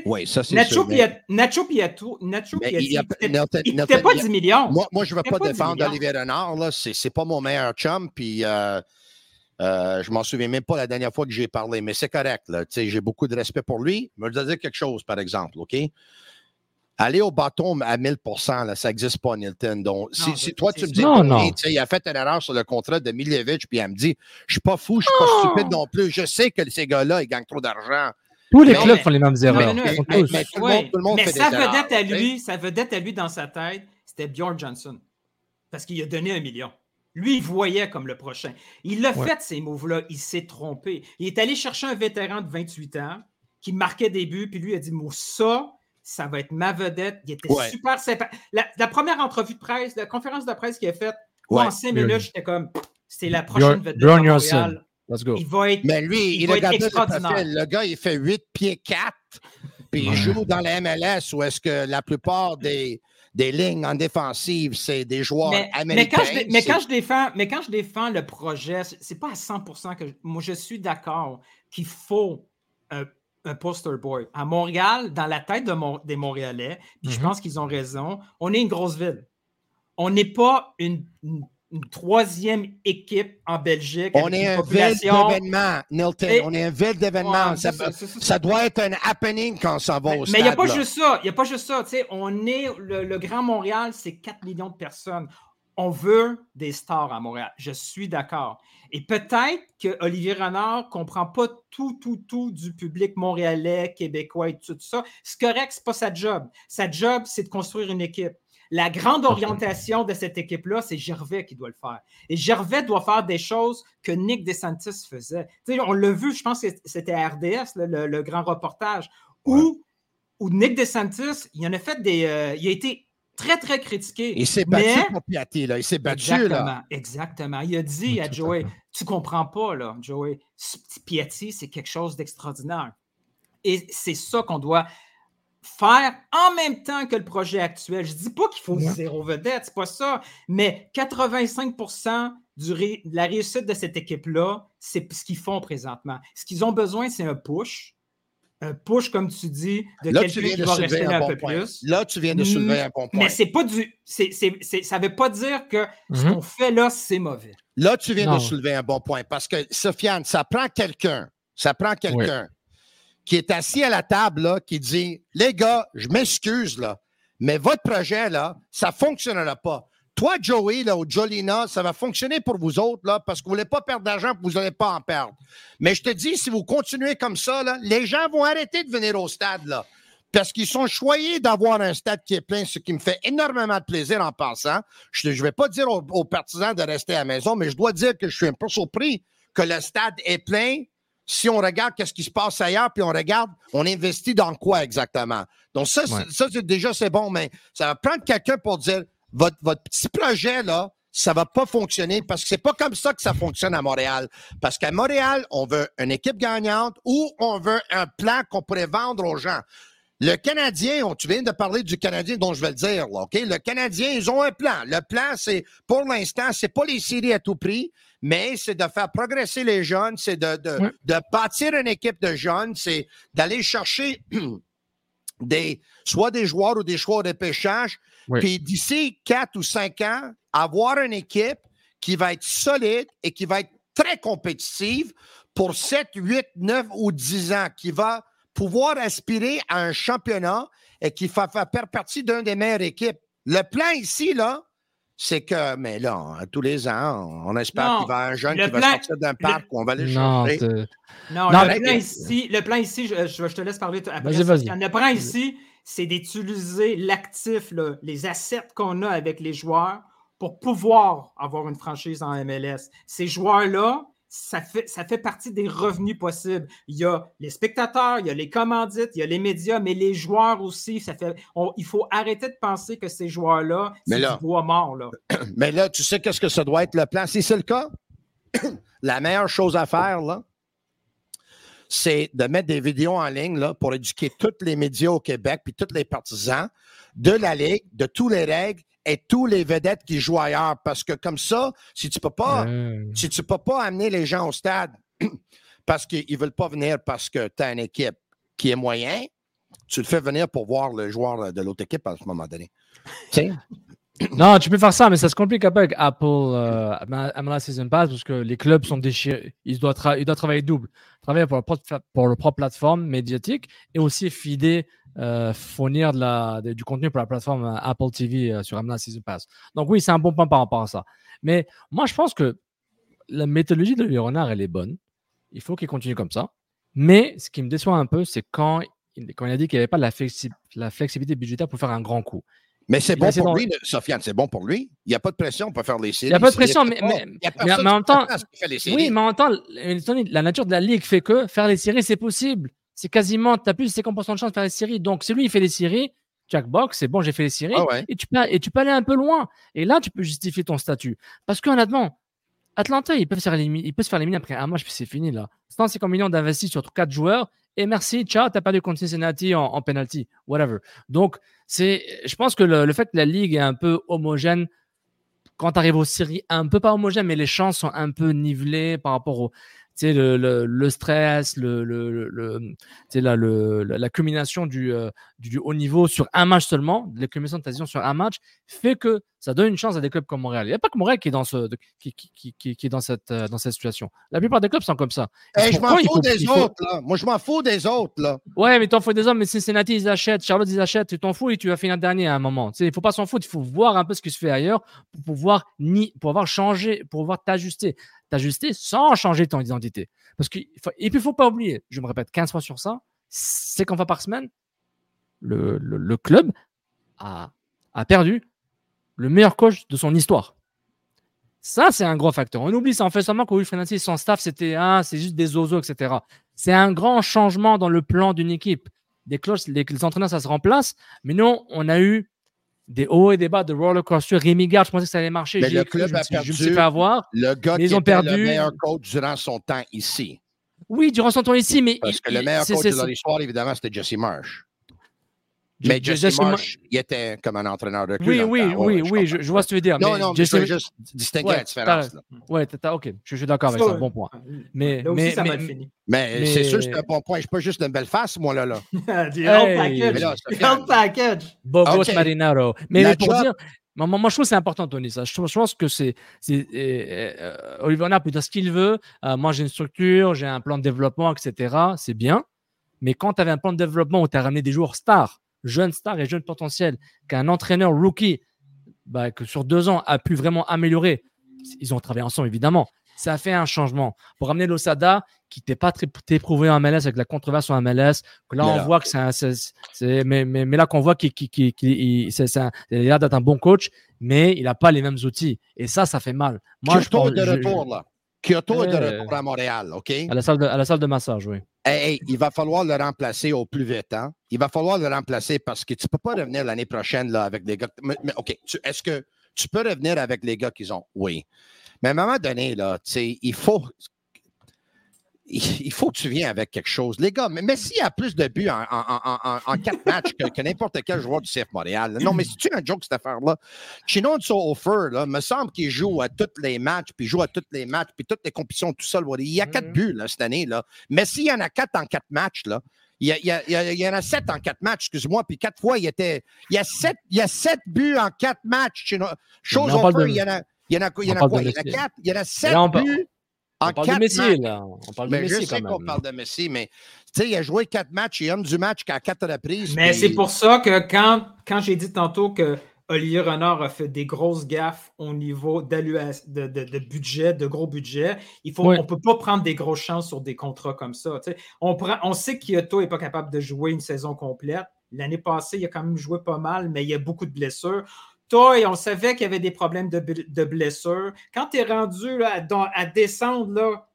Oui, ça c'est Nacho. Nacho Piato, Nacho il n'était pas 10 millions. Moi, moi je ne veux pas, défendre Olivier Renard. Ce n'est pas mon meilleur chum. Puis euh, euh, je ne m'en souviens même pas la dernière fois que j'ai parlé, mais c'est correct. J'ai beaucoup de respect pour lui. Je me dire quelque chose, par exemple. OK? Aller au bâton à 1000 là, ça n'existe pas, Nilton. Donc, si, toi, tu me dis, non, non. il a fait une erreur sur le contrat de Milevich, puis elle me dit, je ne suis pas fou, je ne suis pas stupide non plus. Je sais que ces gars-là, ils gagnent trop d'argent. Tous les clubs font les mêmes erreurs. Mais, sa vedette à lui, sa vedette à lui dans sa tête, c'était Bjorn Johnson. Parce qu'il a donné un million. Lui, il voyait comme le prochain. Il a fait, ces moves-là. Il s'est trompé. Il est allé chercher un vétéran de 28 ans qui marquait des buts, puis lui a dit Moi, ça, ça va être ma vedette. Il était super sympa. La, première entrevue de presse, la conférence de presse qu'il a faite, en cinq minutes, j'étais comme C'est la prochaine vedette. Let's go. Il va être, Mais lui, il, va être extraordinaire. Le gars, il fait 8 pieds 4, puis il joue dans la MLS où est-ce que la plupart des, des lignes en défensive, c'est des joueurs américains. Mais quand, je, mais, quand je défends, mais quand je défends le projet, c'est pas à 100% que moi, je suis d'accord qu'il faut un, poster boy. À Montréal, dans la tête de des Montréalais, puis je mm-hmm. pense qu'ils ont raison, on est une grosse ville. On n'est pas une une troisième équipe en Belgique. On est un ville d'événement, Nilton. on est un ville d'événement. ça, doit être un happening quand ça va au. Mais il n'y a pas juste ça. Il n'y a pas juste ça. on est, le, Grand Montréal, c'est 4 millions de personnes. On veut des stars à Montréal. Je suis d'accord. Et peut-être que Olivier Renard ne comprend pas tout, tout, tout du public montréalais, québécois et tout ça. C'est correct, ce n'est pas sa job. Sa job, c'est de construire une équipe. La grande orientation de cette équipe-là, c'est Gervais qui doit le faire. Et Gervais doit faire des choses que Nick DeSantis faisait. on l'a vu, je pense que c'était à RDS, le, grand reportage, où, où Nick DeSantis, il en a fait des. Euh, il a été très, très critiqué. Il s'est battu pour Piatti, là. Il s'est battu, exactement, là. Exactement. Il a dit à Joey, tu comprends pas, là, Joey, Piatti, c'est quelque chose d'extraordinaire. Et c'est ça qu'on doit faire en même temps que le projet actuel. Je ne dis pas qu'il faut zéro vedette, c'est pas ça, mais 85 du de la réussite de cette équipe-là, c'est ce qu'ils font présentement. Ce qu'ils ont besoin, c'est un push. Un push, comme tu dis, de quelqu'un qui va rester un, peu plus. Là, tu viens de soulever un bon point. Mais c'est pas du. ça ne veut pas dire que ce mhm. qu'on fait là, c'est mauvais. Là, tu viens de soulever un bon point parce que, Sofiane, ça prend quelqu'un. Ça prend quelqu'un qui est assis à la table, là, qui dit Les gars, je m'excuse, là, mais votre projet, là, ça ne fonctionnera pas. Toi, Joey, là, ou Jolina, ça va fonctionner pour vous autres, là, parce que vous ne voulez pas perdre d'argent, vous n'allez pas en perdre. Mais je te dis, si vous continuez comme ça, là, les gens vont arrêter de venir au stade, là. Parce qu'ils sont choyés d'avoir un stade qui est plein, ce qui me fait énormément de plaisir en passant. Je ne vais pas dire aux, aux partisans de rester à la maison, mais je dois dire que je suis un peu surpris que le stade est plein si on regarde qu'est-ce qui se passe ailleurs, puis on regarde, on investit dans quoi exactement? Donc ça, ça déjà, c'est bon, mais ça va prendre quelqu'un pour dire, votre, votre petit projet, là, ça va pas fonctionner parce que c'est pas comme ça que ça fonctionne à Montréal. Parce qu'à Montréal, on veut une équipe gagnante ou on veut un plan qu'on pourrait vendre aux gens. Le Canadien, tu viens de parler du Canadien dont je vais le dire, là, OK? Le Canadien, ils ont un plan. Le plan, c'est, pour l'instant, c'est pas les séries à tout prix, mais c'est de faire progresser les jeunes, c'est de, de, bâtir une équipe de jeunes, c'est d'aller chercher *clears throat* des, soit des joueurs ou des choix de pêchage, puis d'ici quatre ou cinq ans, avoir une équipe qui va être solide et qui va être très compétitive pour 7, 8, 9 ou 10 ans, qui va pouvoir aspirer à un championnat et qu'il va faire partie d'une des meilleures équipes. Le plan ici, là, c'est que, mais là, tous les ans, on espère qu'il va y avoir un jeune qui va sortir d'un parc où on va aller changer. Non, le, plan ici, le plan ici, je, te laisse parler après. Vas-y, vas-y. Le plan ici, c'est d'utiliser l'actif, les assets qu'on a avec les joueurs pour pouvoir avoir une franchise en MLS. Ces joueurs-là, ça fait, ça fait partie des revenus possibles. Il y a les spectateurs, il y a les commandites, il y a les médias, mais les joueurs aussi. Ça fait, il faut arrêter de penser que ces joueurs-là, c'est du bois mort. Là. *clears throat* Mais là, tu sais qu'est-ce que ça doit être le plan? Si c'est le cas, *clears throat* la meilleure chose à faire, là, c'est de mettre des vidéos en ligne là, pour éduquer tous les médias au Québec puis tous les partisans de la Ligue, de tous les règles et tous les vedettes qui jouent ailleurs. Parce que comme ça, si tu peux pas, si tu peux pas amener les gens au stade *clears throat* parce qu'ils ne veulent pas venir parce que tu as une équipe qui est moyen, tu le fais venir pour voir le joueur de l'autre équipe à ce moment donné. *clears throat* non, tu peux faire ça, mais ça se complique un peu avec Apple euh, MLS Season Pass parce que les clubs sont déchirés. Ils doivent, travailler double. Travailler pour leur, propre, pour leur propre plateforme médiatique et aussi fider euh, fournir de la, du contenu pour la plateforme euh, Apple TV euh, sur Amazon Season Pass. Donc oui, c'est un bon point par rapport à ça. Mais moi, je pense que la méthodologie de Léonard, elle est bonne. Il faut qu'il continue comme ça. Mais ce qui me déçoit un peu, c'est quand, quand il a dit qu'il n'y avait pas la, la flexibilité budgétaire pour faire un grand coup. Mais c'est bon pour lui, Sofiane, c'est bon pour lui. Il n'y a pas de pression, on peut faire les séries. Il n'y a pas de pression, mais, mais, mais, en même temps, oui, mais en même temps, la nature de la ligue fait que faire les séries, c'est possible c'est quasiment, tu as plus de 50% de chance de faire les séries. Donc, c'est lui, il fait les séries. Jackbox, c'est bon, j'ai fait les séries. Ah et, tu peux, et tu peux aller un peu loin. Et là, tu peux justifier ton statut. Parce que, honnêtement, Atlanta, ils peuvent, se faire éliminer, ils peuvent se faire éliminer après un match, puis c'est fini là. 150 millions d'investis sur 4 joueurs. Et merci, ciao, t'as perdu contre Cincinnati en, en penalty, whatever. Donc, c'est, je pense que le, le, fait que la ligue est un peu homogène, quand tu arrives aux séries, un peu pas homogène, mais les chances sont un peu nivelées par rapport au le, le, le, stress, le, le, le, la culmination du, euh, du, haut niveau sur un match seulement, l'accumulation de ta sur un match, fait que ça donne une chance à des clubs comme Montréal. Il n'y a pas que Montréal qui est dans, ce, qui, qui, qui, qui est dans, cette, euh, dans cette situation. La plupart des clubs sont comme ça. je m'en fous des autres, là. Moi, je m'en fous des autres, là. Ouais, mais t'en fous des autres, mais Cincinnati, ils achètent, Charlotte, ils achètent, tu t'en fous et tu vas finir dernier à un moment. Il ne faut pas s'en foutre, il faut voir un peu ce qui se fait ailleurs pour pouvoir, ni, pour pouvoir changer, pour pouvoir t'ajuster t'ajuster sans changer ton identité. Parce que, et puis, il ne faut pas oublier, je me répète 15 fois sur ça, c'est qu'en fois par semaine, le, le, club a, a, perdu le meilleur coach de son histoire. Ça, c'est un gros facteur. On oublie ça. On fait seulement qu'au Fernandez, son staff, c'était ah, c'est juste des oiseaux, etc. C'est un grand changement dans le plan d'une équipe. Des cloches, les, les entraîneurs, ça se remplace. Mais non, on a eu des hauts et des bas de roller coaster. Rémi Garde, je pensais que ça allait marcher. Mais le club a perdu. Je me suis fait avoir. Le gars qui ont était perdu. le meilleur coach durant son temps ici. Oui, durant son temps ici, mais. Parce que le meilleur coach de l'histoire, évidemment, c'était Jesse Marsh. Mais Jesse, Marsh, il était comme un entraîneur de club. Oui, oui, oui, oui, je, vois ce que tu veux dire. Non, non, Jesse... je veux juste distinguer la différence. Oui, ok, je, suis d'accord avec ça, bon point. Mais, là aussi, mais, ça mais, fini. Mais, c'est sûr que c'est un bon point. Je suis pas juste une belle face, moi, là. là. *laughs* The package. The package. Bogos Marinaro. Mais pour dire, moi, moi, je trouve que c'est important, Tony. Ça. Je, je pense que c'est. Euh, Oliver Knapp peut dire ce qu'il veut. Euh, moi, j'ai une structure, j'ai un plan de développement, etc. C'est bien. Mais quand tu avais un plan de développement où tu as ramené des joueurs stars, jeunes stars et jeunes potentiels, qu'un entraîneur rookie, bah, que sur deux ans, a pu vraiment améliorer, ils ont travaillé ensemble, évidemment. Ça a fait un changement. Pour ramener l'Osada, qui n'était pas très éprouvé en MLS avec la controverse en MLS, que là, on voit que c'est mais, mais, mais, là qu'on voit qu'il qu qu qu c'est a l'air d'être un bon coach, mais il n'a pas les mêmes outils. Et ça, ça fait mal. Moi, Kyoto je, de retour, là? Kyoto est de retour à Montréal, OK? À la salle de, à la salle de massage, oui. Hey, il va falloir le remplacer au plus vite. Hein? Il va falloir le remplacer parce que tu ne peux pas revenir l'année prochaine là, avec des gars. Mais, OK, est-ce que tu peux revenir avec les gars qu'ils ont? Oui. Mais à un moment donné, là, il faut il faut que tu viennes avec quelque chose. Les gars, mais Messi a plus de buts en, en, quatre *laughs* matchs que, n'importe quel joueur du CF Montréal. Non, mais c'est-tu un joke, cette affaire-là? Chino Offer, là, me semble qu'il joue à tous les matchs, puis il joue à tous les matchs, puis toutes les compétitions tout seul. Il y a quatre mm-hmm. buts là, cette année. Là. Messi, il y en a quatre en quatre matchs. Là. Il y, a, il, y en a sept en quatre matchs, excuse-moi, puis quatre fois, il était. Il y a sept, il y a sept buts en quatre matchs. Chose Offer, il y en a. Il y en a, il y en a quoi? Il y en a quatre? Il y en a sept buts on parle de Messi, là. On parle de Messi, je sais qu'on parle de Messi, mais tu sais, il a joué quatre matchs et homme du match qu'à quatre reprises. Mais c'est pour ça que quand, quand j'ai dit tantôt que Olivier Renard a fait des grosses gaffes au niveau de, de, budget, de gros budget. Il faut, On ne peut pas prendre des grosses chances sur des contrats comme ça. On, prend, on sait Kyoto n'est pas capable de jouer une saison complète. L'année passée, il a quand même joué pas mal, mais il y a beaucoup de blessures. Toi, on savait qu'il y avait des problèmes de, blessures. Quand tu es rendu là, à, descendre, là,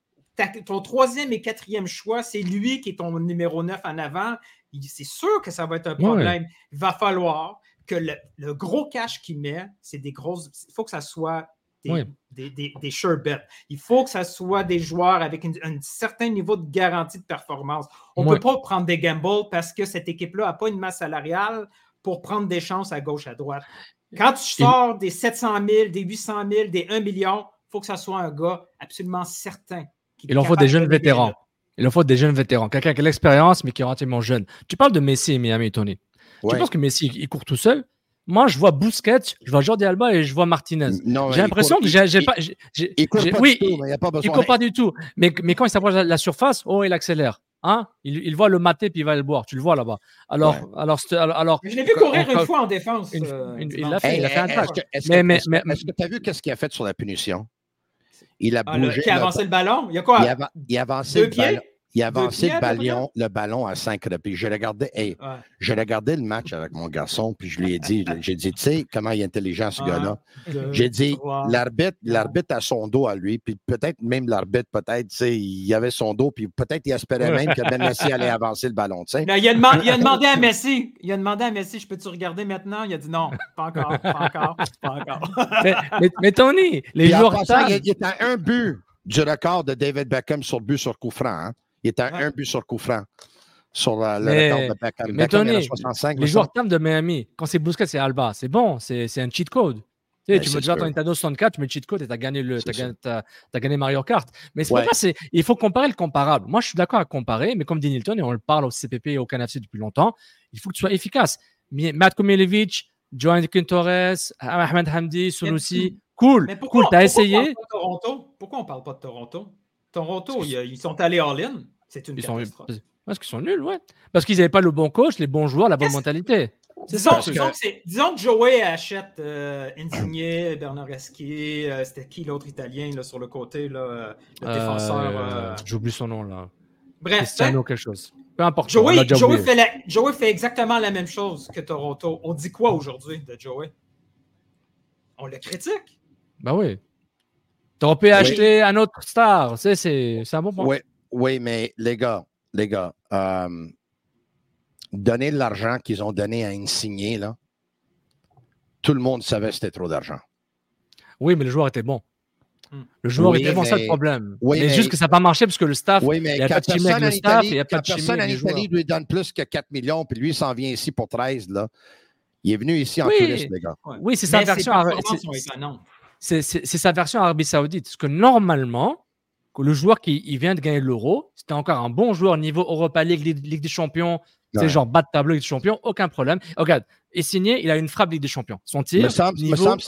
ton troisième et quatrième choix, c'est lui qui est ton numéro 9 en avant. C'est sûr que ça va être un problème. Il va falloir que le, gros cash qu'il met, c'est des grosses. Il faut que ça soit des, des, sure bets. Il faut que ça soit des joueurs avec un certain niveau de garantie de performance. On ne peut pas prendre des gambles parce que cette équipe-là n'a pas une masse salariale pour prendre des chances à gauche, à droite. Quand tu sors des 700 000, des 800 000, des 1 million, il faut que ça soit un gars absolument certain. Il en faut des jeunes vétérans. Il en faut des jeunes vétérans. Quelqu'un qui a l'expérience, mais qui est relativement jeune. Tu parles de Messi et Miami, Tony. Tu penses que Messi, il court tout seul? Moi, je vois Busquets, je vois Jordi Alba et je vois Martinez. J'ai l'impression que j'ai pas. Il court pas oui, du tout, mais il a pas besoin. Il court pas du tout. Mais, mais quand il s'approche de la surface, oh, il accélère. Hein? Il, il, voit le maté puis il va le boire. Tu le vois là-bas. Alors, alors, alors, je l'ai vu courir une fois en défense. Euh, il l'a fait, il a fait un. Est-ce que tu as vu qu'est-ce qu'il a fait sur la punition? Il a ah, bougé. qui a avancé le ballon? Il y a quoi? Il a, avancé le ballon. Il a avancé le ballon, le ballon à 5 reprises. Je regardais, hey, je regardais le match avec mon garçon, puis je lui ai dit, *laughs* j'ai dit, tu sais comment il est intelligent ce gars-là? J'ai dit, l'arbitre, l'arbitre a son dos à lui, puis peut-être même l'arbitre, peut-être, tu sais, il avait son dos, puis peut-être il espérait même que Ben Messi allait avancer le ballon, tu sais. Il a, demandé, il a demandé à *laughs* Messi, il a demandé à Messi, je peux-tu regarder maintenant? Il a dit non, pas encore, pas encore, pas encore. *laughs* mais, Tony, les joueurs. il, il est à un but du record de David Beckham sur le but sur coup franc. Hein? Il était à un but sur coup franc sur le record de Beckham. Mais Tony, 65, les joueurs de Miami, quand c'est Busquets, c'est Alba, c'est bon, c'est un cheat code. Tu, sais, ben, tu veux déjà ton Nintendo 64, tu mets le cheat code et tu as gagné, le, as gagné, Mario Kart. Mais c'est pas ça, il faut comparer le comparable. Moi, je suis d'accord à comparer, mais comme dit Nilton, et on le parle au CPP et au Canafc depuis longtemps, il faut que tu sois efficace. Matt Komilevich, Joan Torres, Ahmed Hamdi, Sunusi, cool, mais pourquoi, cool, t'as essayé. Pourquoi on parle pas de Toronto? Toronto, ils, sont allés en ligne. C'est une ils catastrophe. Sont, parce qu'ils sont nuls, ouais. Parce qu'ils n'avaient pas le bon coach, les bons joueurs, la bonne mentalité. Disons, que... disons, que Joey achète euh, Insigne, Bernard Gasquet, euh, c'était qui l'autre italien là, sur le côté, là, euh, le défenseur euh, J'oublie son nom là. Bref. Cristiano, quelque chose. Peu importe. Joey, Joey, fait Joey, fait exactement la même chose que Toronto. On dit quoi aujourd'hui de Joey? On le critique. Ben oui. T'aurais pu acheter un autre star. C'est un bon point. Oui, oui, mais les gars, les gars, euh, donner de l'argent qu'ils ont donné à Insigné, là, tout le monde savait que c'était trop d'argent. Oui, mais le joueur était bon. Hmm. Le joueur était bon, c'est le problème. Oui, mais, juste que ça n'a pas marché parce que le staff, oui, mais il n'y a pas de chimie avec le staff, il n'y a pas de chimie personne en Italie lui donne plus que 4 millions, puis lui, il s'en vient ici pour 13, là. Il est venu ici en touriste, les gars. Oui, c'est sa version c'est sa version Arabie Saoudite. Parce que normalement, le joueur qui il vient de gagner l'euro, c'était encore un bon joueur niveau Europa League, Ligue, des Champions, c'est genre bas de tableau Ligue des Champions, aucun problème. regarde, et signé, il a une frappe Ligue des Champions. Son tir, me semble, semble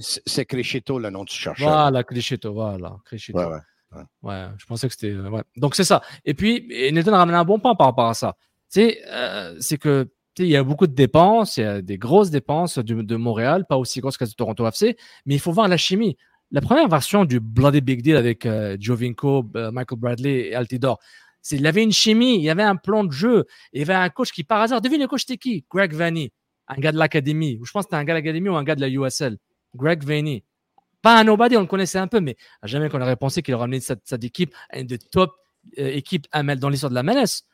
c'est Crescito le nom du chercheur. Voilà, Crescito, voilà, Crescito. Ouais, ouais. ouais, je pensais que c'était. Ouais. Donc c'est ça. Et puis, Nathan a ramené un bon point par rapport à ça. Euh, c'est que il y a beaucoup de dépenses, il y a des grosses dépenses de, Montréal, pas aussi grosses que de Toronto FC, mais il faut voir la chimie. La première version du Bloody Big Deal avec euh, Jovinko, euh, Michael Bradley et Altidore, c'est, il avait une chimie, il y avait un plan de jeu, il y avait un coach qui, par hasard, devine le coach c'était qui? Greg Vanny, un gars de l'académie, ou je pense que c'était un gars de l'académie ou un gars de la USL. Greg Vanny. Pas un nobody, on le connaissait un peu, mais jamais qu'on aurait pensé qu'il aurait amené cette, équipe une de top euh, équipes dans l'histoire de la MLS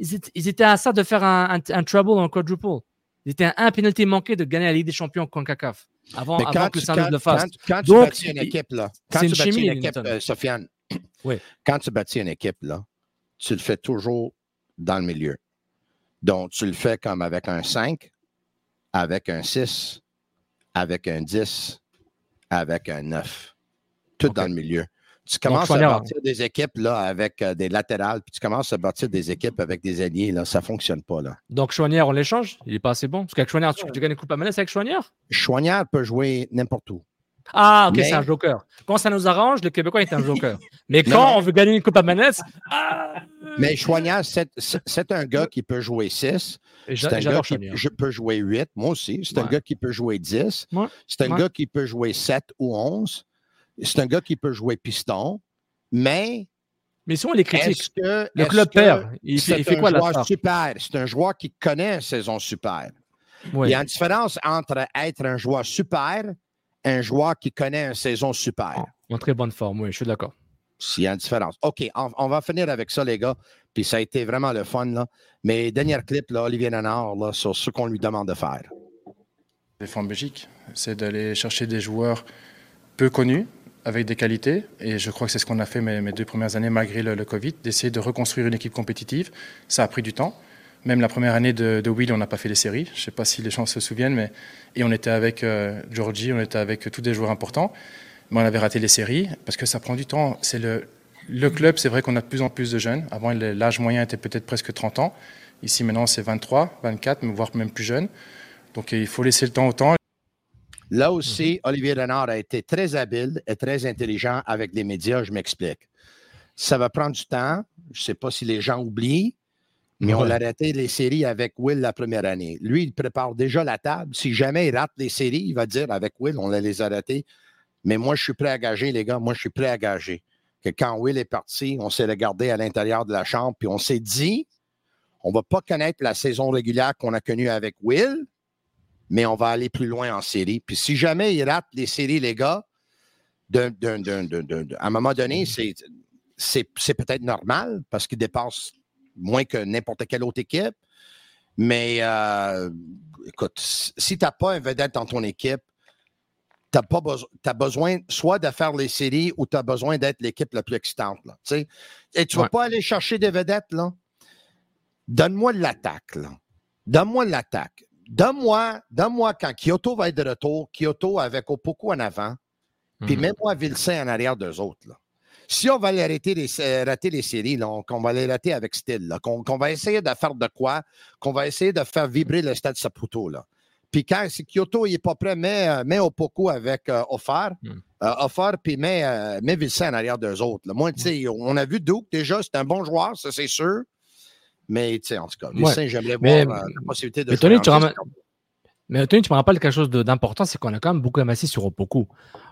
ils étaient, à ça de faire un, un, trouble en quadruple. Ils étaient à un penalty manqué de gagner la Ligue des Champions contre CACAF. Avant, avant que ça le fasse. Quand, tu bâtis une équipe, là, quand tu bâtis une équipe, euh, Sofiane, oui. quand tu bâtis une équipe, là, tu le fais toujours dans le milieu. Donc, tu le fais comme avec un 5, avec un 6, avec un 10, avec un 9. Tout dans le milieu. Tu commences à bâtir des équipes là, avec euh, des latérales, puis tu commences à bâtir des équipes avec des alliés. Là, ça ne fonctionne pas. Là. Donc, Chouanière, on l'échange? Il n'est pas assez bon? Parce qu'avec Chouanière, tu, tu gagnes une coupe à MLS avec Chouanière? Chouanière peut jouer n'importe où. Ah, ok, c'est un joker. Quand ça nous arrange, le Québécois est un joker. *laughs* Mais quand on veut gagner une Coupe à manette, ah! Mais Choignard, c'est un gars qui peut jouer 6. C'est un gars qui peut jouer 8. Moi aussi. C'est un gars qui peut jouer 10. C'est un gars qui peut jouer 7 ou 11. C'est un gars qui peut jouer piston. Mais. Mais si on les critique, le club perd. Il fait, quoi là super? C'est un joueur qui connaît une saison super. Il y a une différence entre être un joueur super et un joueur qui connaît une saison super. En très bonne forme, oui, je suis d'accord. S'il y a une différence. OK, on, va finir avec ça, les gars. Puis ça a été vraiment le fun. Là. Mais dernier clip, là, Olivier Nanard, là, sur ce qu'on lui demande de faire. c'est d'aller chercher des joueurs peu connus, avec des qualités. Et je crois que c'est ce qu'on a fait mes, deux premières années, malgré le, Covid, d'essayer de reconstruire une équipe compétitive. Ça a pris du temps. Même la première année de, Will, on n'a pas fait les séries. Je ne sais pas si les gens se souviennent, mais et on était avec euh, Georgie, on était avec tous des joueurs importants mais on avait raté les séries parce que ça prend du temps. C'est le, le club, c'est vrai qu'on a de plus en plus de jeunes. Avant, l'âge moyen était peut-être presque 30 ans. Ici, maintenant, c'est 23, 24, voire même plus jeune. Donc, il faut laisser le temps au temps. Là aussi, mhm. Olivier Renard a été très habile et très intelligent avec les médias. Je m'explique. Ça va prendre du temps. Je ne sais pas si les gens oublient, mais on a raté les séries avec Will la première année. Lui, il prépare déjà la table. Si jamais il rate les séries, il va dire avec Will, on les a ratées mais moi, je suis prêt à gager, les gars. Moi, je suis prêt à gager. Que quand Will est parti, on s'est regardé à l'intérieur de la chambre, puis on s'est dit, on ne va pas connaître la saison régulière qu'on a connue avec Will, mais on va aller plus loin en série. Puis si jamais il rate les séries, les gars, à un moment donné, c'est peut-être normal parce qu'il dépasse moins que n'importe quelle autre équipe. Mais euh, écoute, si tu n'as pas un vedette dans ton équipe, tu as, besoin soit de faire les séries ou tu as besoin d'être l'équipe la plus excitante. Là, Et tu ne vas pas aller chercher des vedettes. là. Donne-moi l'attaque. Donne-moi de l'attaque. Donne-moi, donne-moi quand Kyoto va être de retour, Kyoto avec Opoku en avant, puis mhm. mets-moi Vilsain en arrière d'eux autres. Là. Si on va les, euh, rater les séries, qu'on va les rater avec style, qu'on, va essayer de faire de quoi, qu'on va essayer de faire vibrer le stade Saputo. Là. Puis quand si Kyoto n'est pas prêt, mets, euh, mets Opoko avec euh, Offar. Hmm. Euh, puis mets, euh, mets en arrière d'eux autres. Là. Moi, tu sais, on a vu Duke déjà, c'est un bon joueur, ça c'est sûr. Mais tu sais, en tout cas, Vilsain, j'aimerais voir la possibilité de. Mais Tony, tu mais Tony, tu me rappelles quelque chose d'important, c'est qu'on a quand même beaucoup amassé sur Opoku.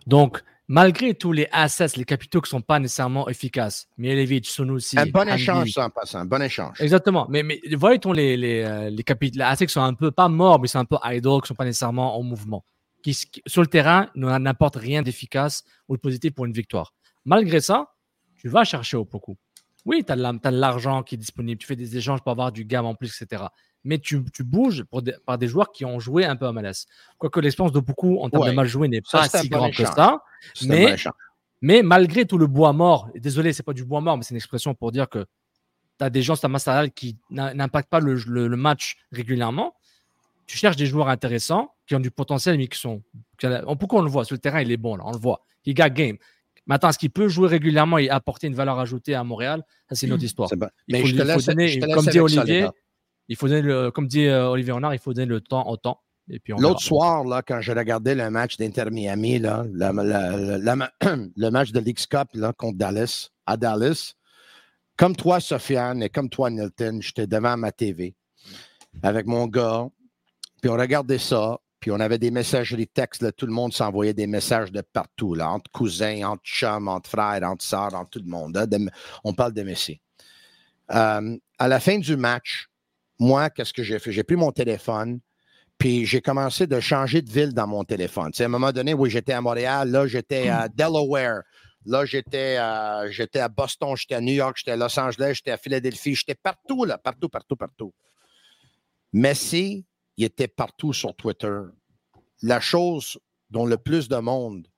Donc, malgré tous les assets, les capitaux qui ne sont pas nécessairement efficaces, Mielevic, Sunusi. Un bon échange, ça, en passant, un bon échange. Exactement. Mais, mais voyons les, les, euh, les, capitaux, les assets qui sont un peu, pas morts, mais c'est un peu idle, qui ne sont pas nécessairement en mouvement. Qui, sur le terrain, n'apportent rien d'efficace ou de positif pour une victoire. Malgré ça, tu vas chercher au beaucoup. Oui, tu as de l'argent qui est disponible, tu fais des échanges pour avoir du gamme en plus, etc mais tu, tu bouges pour par des joueurs qui ont joué un peu à MLS. Quoique l'expérience de beaucoup en termes de mal joué n'est pas si grande que ça. Mais, mais malgré tout le bois mort, désolé, c'est pas du bois mort, mais c'est une expression pour dire que tu as des gens sur ta qui n'impactent pas le, le, match régulièrement. Tu cherches des joueurs intéressants qui ont du potentiel, mais qui sont. pourquoi on le voit Sur le terrain, il est bon, là, on le voit. Il gagne game. Maintenant, est-ce qu'il peut jouer régulièrement et apporter une valeur ajoutée à Montréal? Ça, c'est une autre histoire. Mais il faut, je te laisse, donner, comme dit Olivier, il faut donner le, comme dit euh, Olivier Renard, il faut donner le temps au temps. L'autre soir, là, quand je regardais le match d'Inter Miami, là, *clears throat* le match de l'X Cup là, contre Dallas, à Dallas, comme toi, Sofiane, et comme toi, Nilton, j'étais devant ma TV avec mon gars, puis on regardait ça, puis on avait des messageries textes, là, tout le monde s'envoyait des messages de partout, là, entre cousins, entre chums, entre frères, entre sœurs, entre tout le monde. on parle de Messi. Euh, à la fin du match, moi, qu'est-ce que j'ai fait? J'ai pris mon téléphone, puis j'ai commencé de changer de ville dans mon téléphone. à un moment donné, oui, j'étais à Montréal, là, j'étais à Delaware, là, j'étais à, j'étais à Boston, j'étais à New York, j'étais à Los Angeles, j'étais à Philadelphie, j'étais partout, là, partout, partout, partout. Messi, il était partout sur Twitter. La chose dont le plus de monde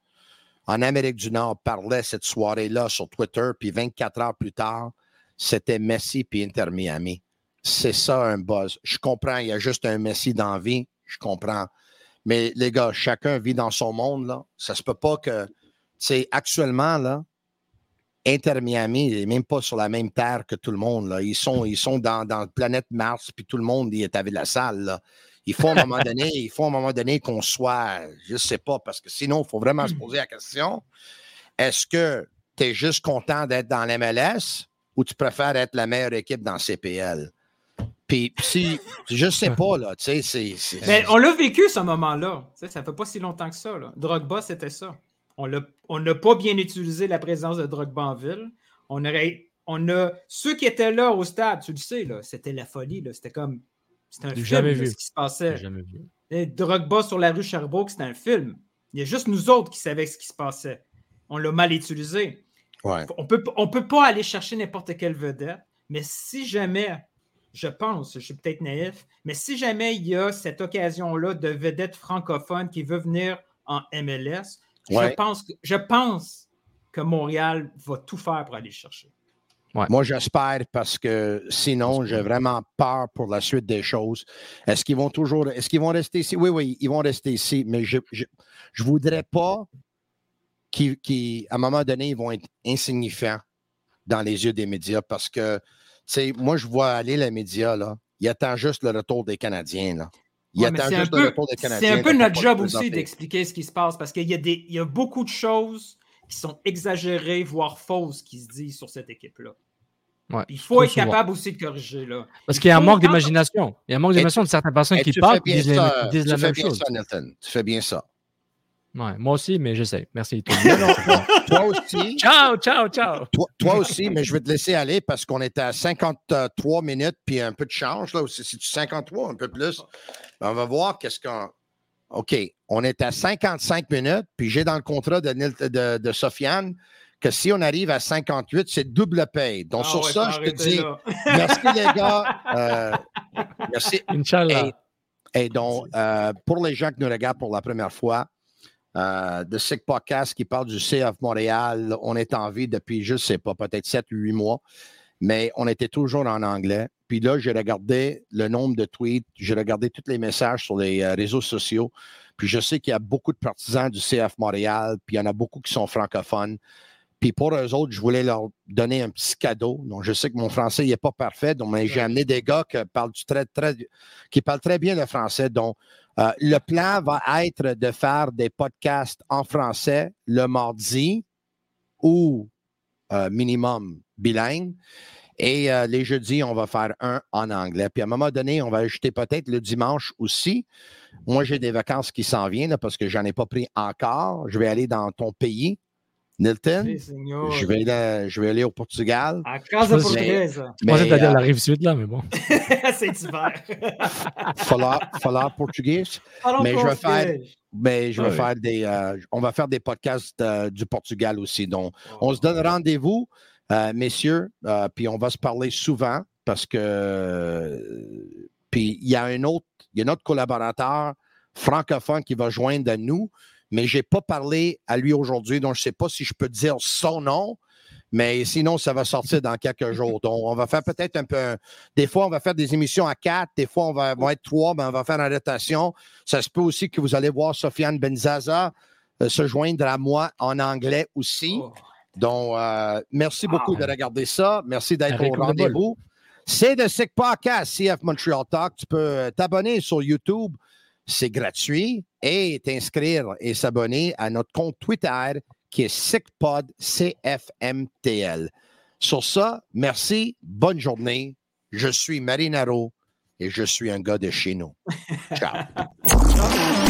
en Amérique du Nord parlait cette soirée-là sur Twitter, puis 24 heures plus tard, c'était Messi puis Inter Miami c'est ça un buzz. Je comprends, il y a juste un Messi d'envie, je comprends. Mais les gars, chacun vit dans son monde, là. Ça se peut pas que, c'est actuellement, là, Inter Miami n'est même pas sur la même terre que tout le monde. Là. Ils sont, dans, dans la planète Mars, puis tout le monde est avec la salle. Là. Il faut à un moment donné, il faut un moment donné qu'on soit, je ne sais pas, parce que sinon, il faut vraiment se poser la question est-ce que tu es juste content d'être dans l'MLS ou tu préfères être la meilleure équipe dans CPL? Puis, si, je sais pas, là, tu sais, c'est. Mais on l'a vécu, ce moment-là. Ça fait pas si longtemps que ça. Là. Drogba, c'était ça. On n'a pas bien utilisé la présence de Drogba en ville. On aurait. On a. Ceux qui étaient là au stade, tu le sais, là, c'était la folie. C'était comme. C'était un film, jamais vu. ce qui se passait. Jamais vu. Drogba sur la rue Sherbrooke, c'était un film. Il y a juste nous autres qui savaient ce qui se passait. On l'a mal utilisé. Ouais. On peut, on peut pas aller chercher n'importe quelle vedette, mais si jamais je pense, je suis peut-être naïf, mais si jamais il y a cette occasion-là de vedette francophone qui veut venir en MLS, je, pense que, je pense que Montréal va tout faire pour aller chercher. Moi, j'espère parce que sinon, j'ai vraiment peur pour la suite des choses. Est-ce qu'ils vont toujours, est-ce qu'ils vont rester ici? Oui, oui, ils vont rester ici, mais je ne voudrais pas qu'à un moment donné, ils vont être insignifiants dans les yeux des médias parce que moi, je vois aller les médias, là. Il attend juste le retour des Canadiens, là. Il attend juste le retour des Canadiens. C'est un peu notre job aussi d'expliquer ce qui se passe parce qu'il y, a il y a beaucoup de choses qui sont exagérées, voire fausses, qui se disent sur cette équipe-là. il faut être capable aussi de corriger. Là. Parce qu'il y a un manque d'imagination. Il y a un manque d'imagination de certaines personnes qui parlent et disent, disent la même chose. Ça, Tu fais bien ça. Ouais, moi aussi, mais j'essaie. Merci. toi, aussi. *laughs* Ciao, ciao, ciao. Toi, aussi, mais je vais te laisser aller parce qu'on est à 53 minutes puis un peu de change. Là, c'est 53, un peu plus. On va voir qu'est-ce qu'on. OK. On est à 55 minutes, puis j'ai dans le contrat de, de, de Sofiane que si on arrive à 58, c'est double paye. Donc, ah sur ça, je te dis *laughs* merci, les gars. Euh, merci. *laughs* Inch'Allah. Et, donc, euh, pour les gens qui nous regardent pour la première fois, euh, de Sick Podcast qui parle du CF Montréal. On est en vie depuis, je ne sais pas, peut-être 7 ou 8 mois, mais on était toujours en anglais. Puis là, j'ai regardé le nombre de tweets, j'ai regardé tous les messages sur les euh, réseaux sociaux. Puis je sais qu'il y a beaucoup de partisans du CF Montréal, puis il y en a beaucoup qui sont francophones. Puis pour eux autres, je voulais leur donner un petit cadeau. Donc, je sais que mon français n'est pas parfait, donc j'ai amené des gars qui parlent, très, très, qui parlent très bien le français. Donc, euh, le plan va être de faire des podcasts en français le mardi ou euh, minimum bilingue. Et euh, les jeudis, on va faire un en anglais. Puis à un moment donné, on va ajouter peut-être le dimanche aussi. Moi, j'ai des vacances qui s'en viennent parce que je n'en ai pas pris encore. Je vais aller dans ton pays Nilton, je vais, aller, je vais aller au Portugal. À Casa Portugaise. Je pensais que la rive sud, là, mais bon. *laughs* c'est hiver. *laughs* falloir, portugais. mais je vais faire, mais je vais faire des, euh, on va faire des podcasts euh, du Portugal aussi. Donc, on se donne rendez-vous, euh, messieurs, puis on va se parler souvent parce que, puis il y a un autre, il y a un autre collaborateur francophone qui va joindre à nous mais je n'ai pas parlé à lui aujourd'hui, donc je ne sais pas si je peux dire son nom, mais sinon, ça va sortir dans quelques jours. *laughs* Donc, on va faire peut-être un peu. Des fois, on va faire des émissions à quatre, des fois, on va, être trois, mais on va faire une rotation. Ça se peut aussi que vous allez voir Sofiane Benzaza euh, se joindre à moi en anglais aussi. Oh. Donc, euh, merci beaucoup de regarder ça. Merci d'être au rendez-vous. C'est le Sick Podcast, CF Montreal Talk. Tu peux euh, t'abonner sur YouTube c'est gratuit et t'inscrire et s'abonner à notre compte Twitter qui est SICPOD CFMTL. Sur ça, merci, bonne journée. Je suis Marinaro et je suis un gars de chez nous. Ciao. *laughs*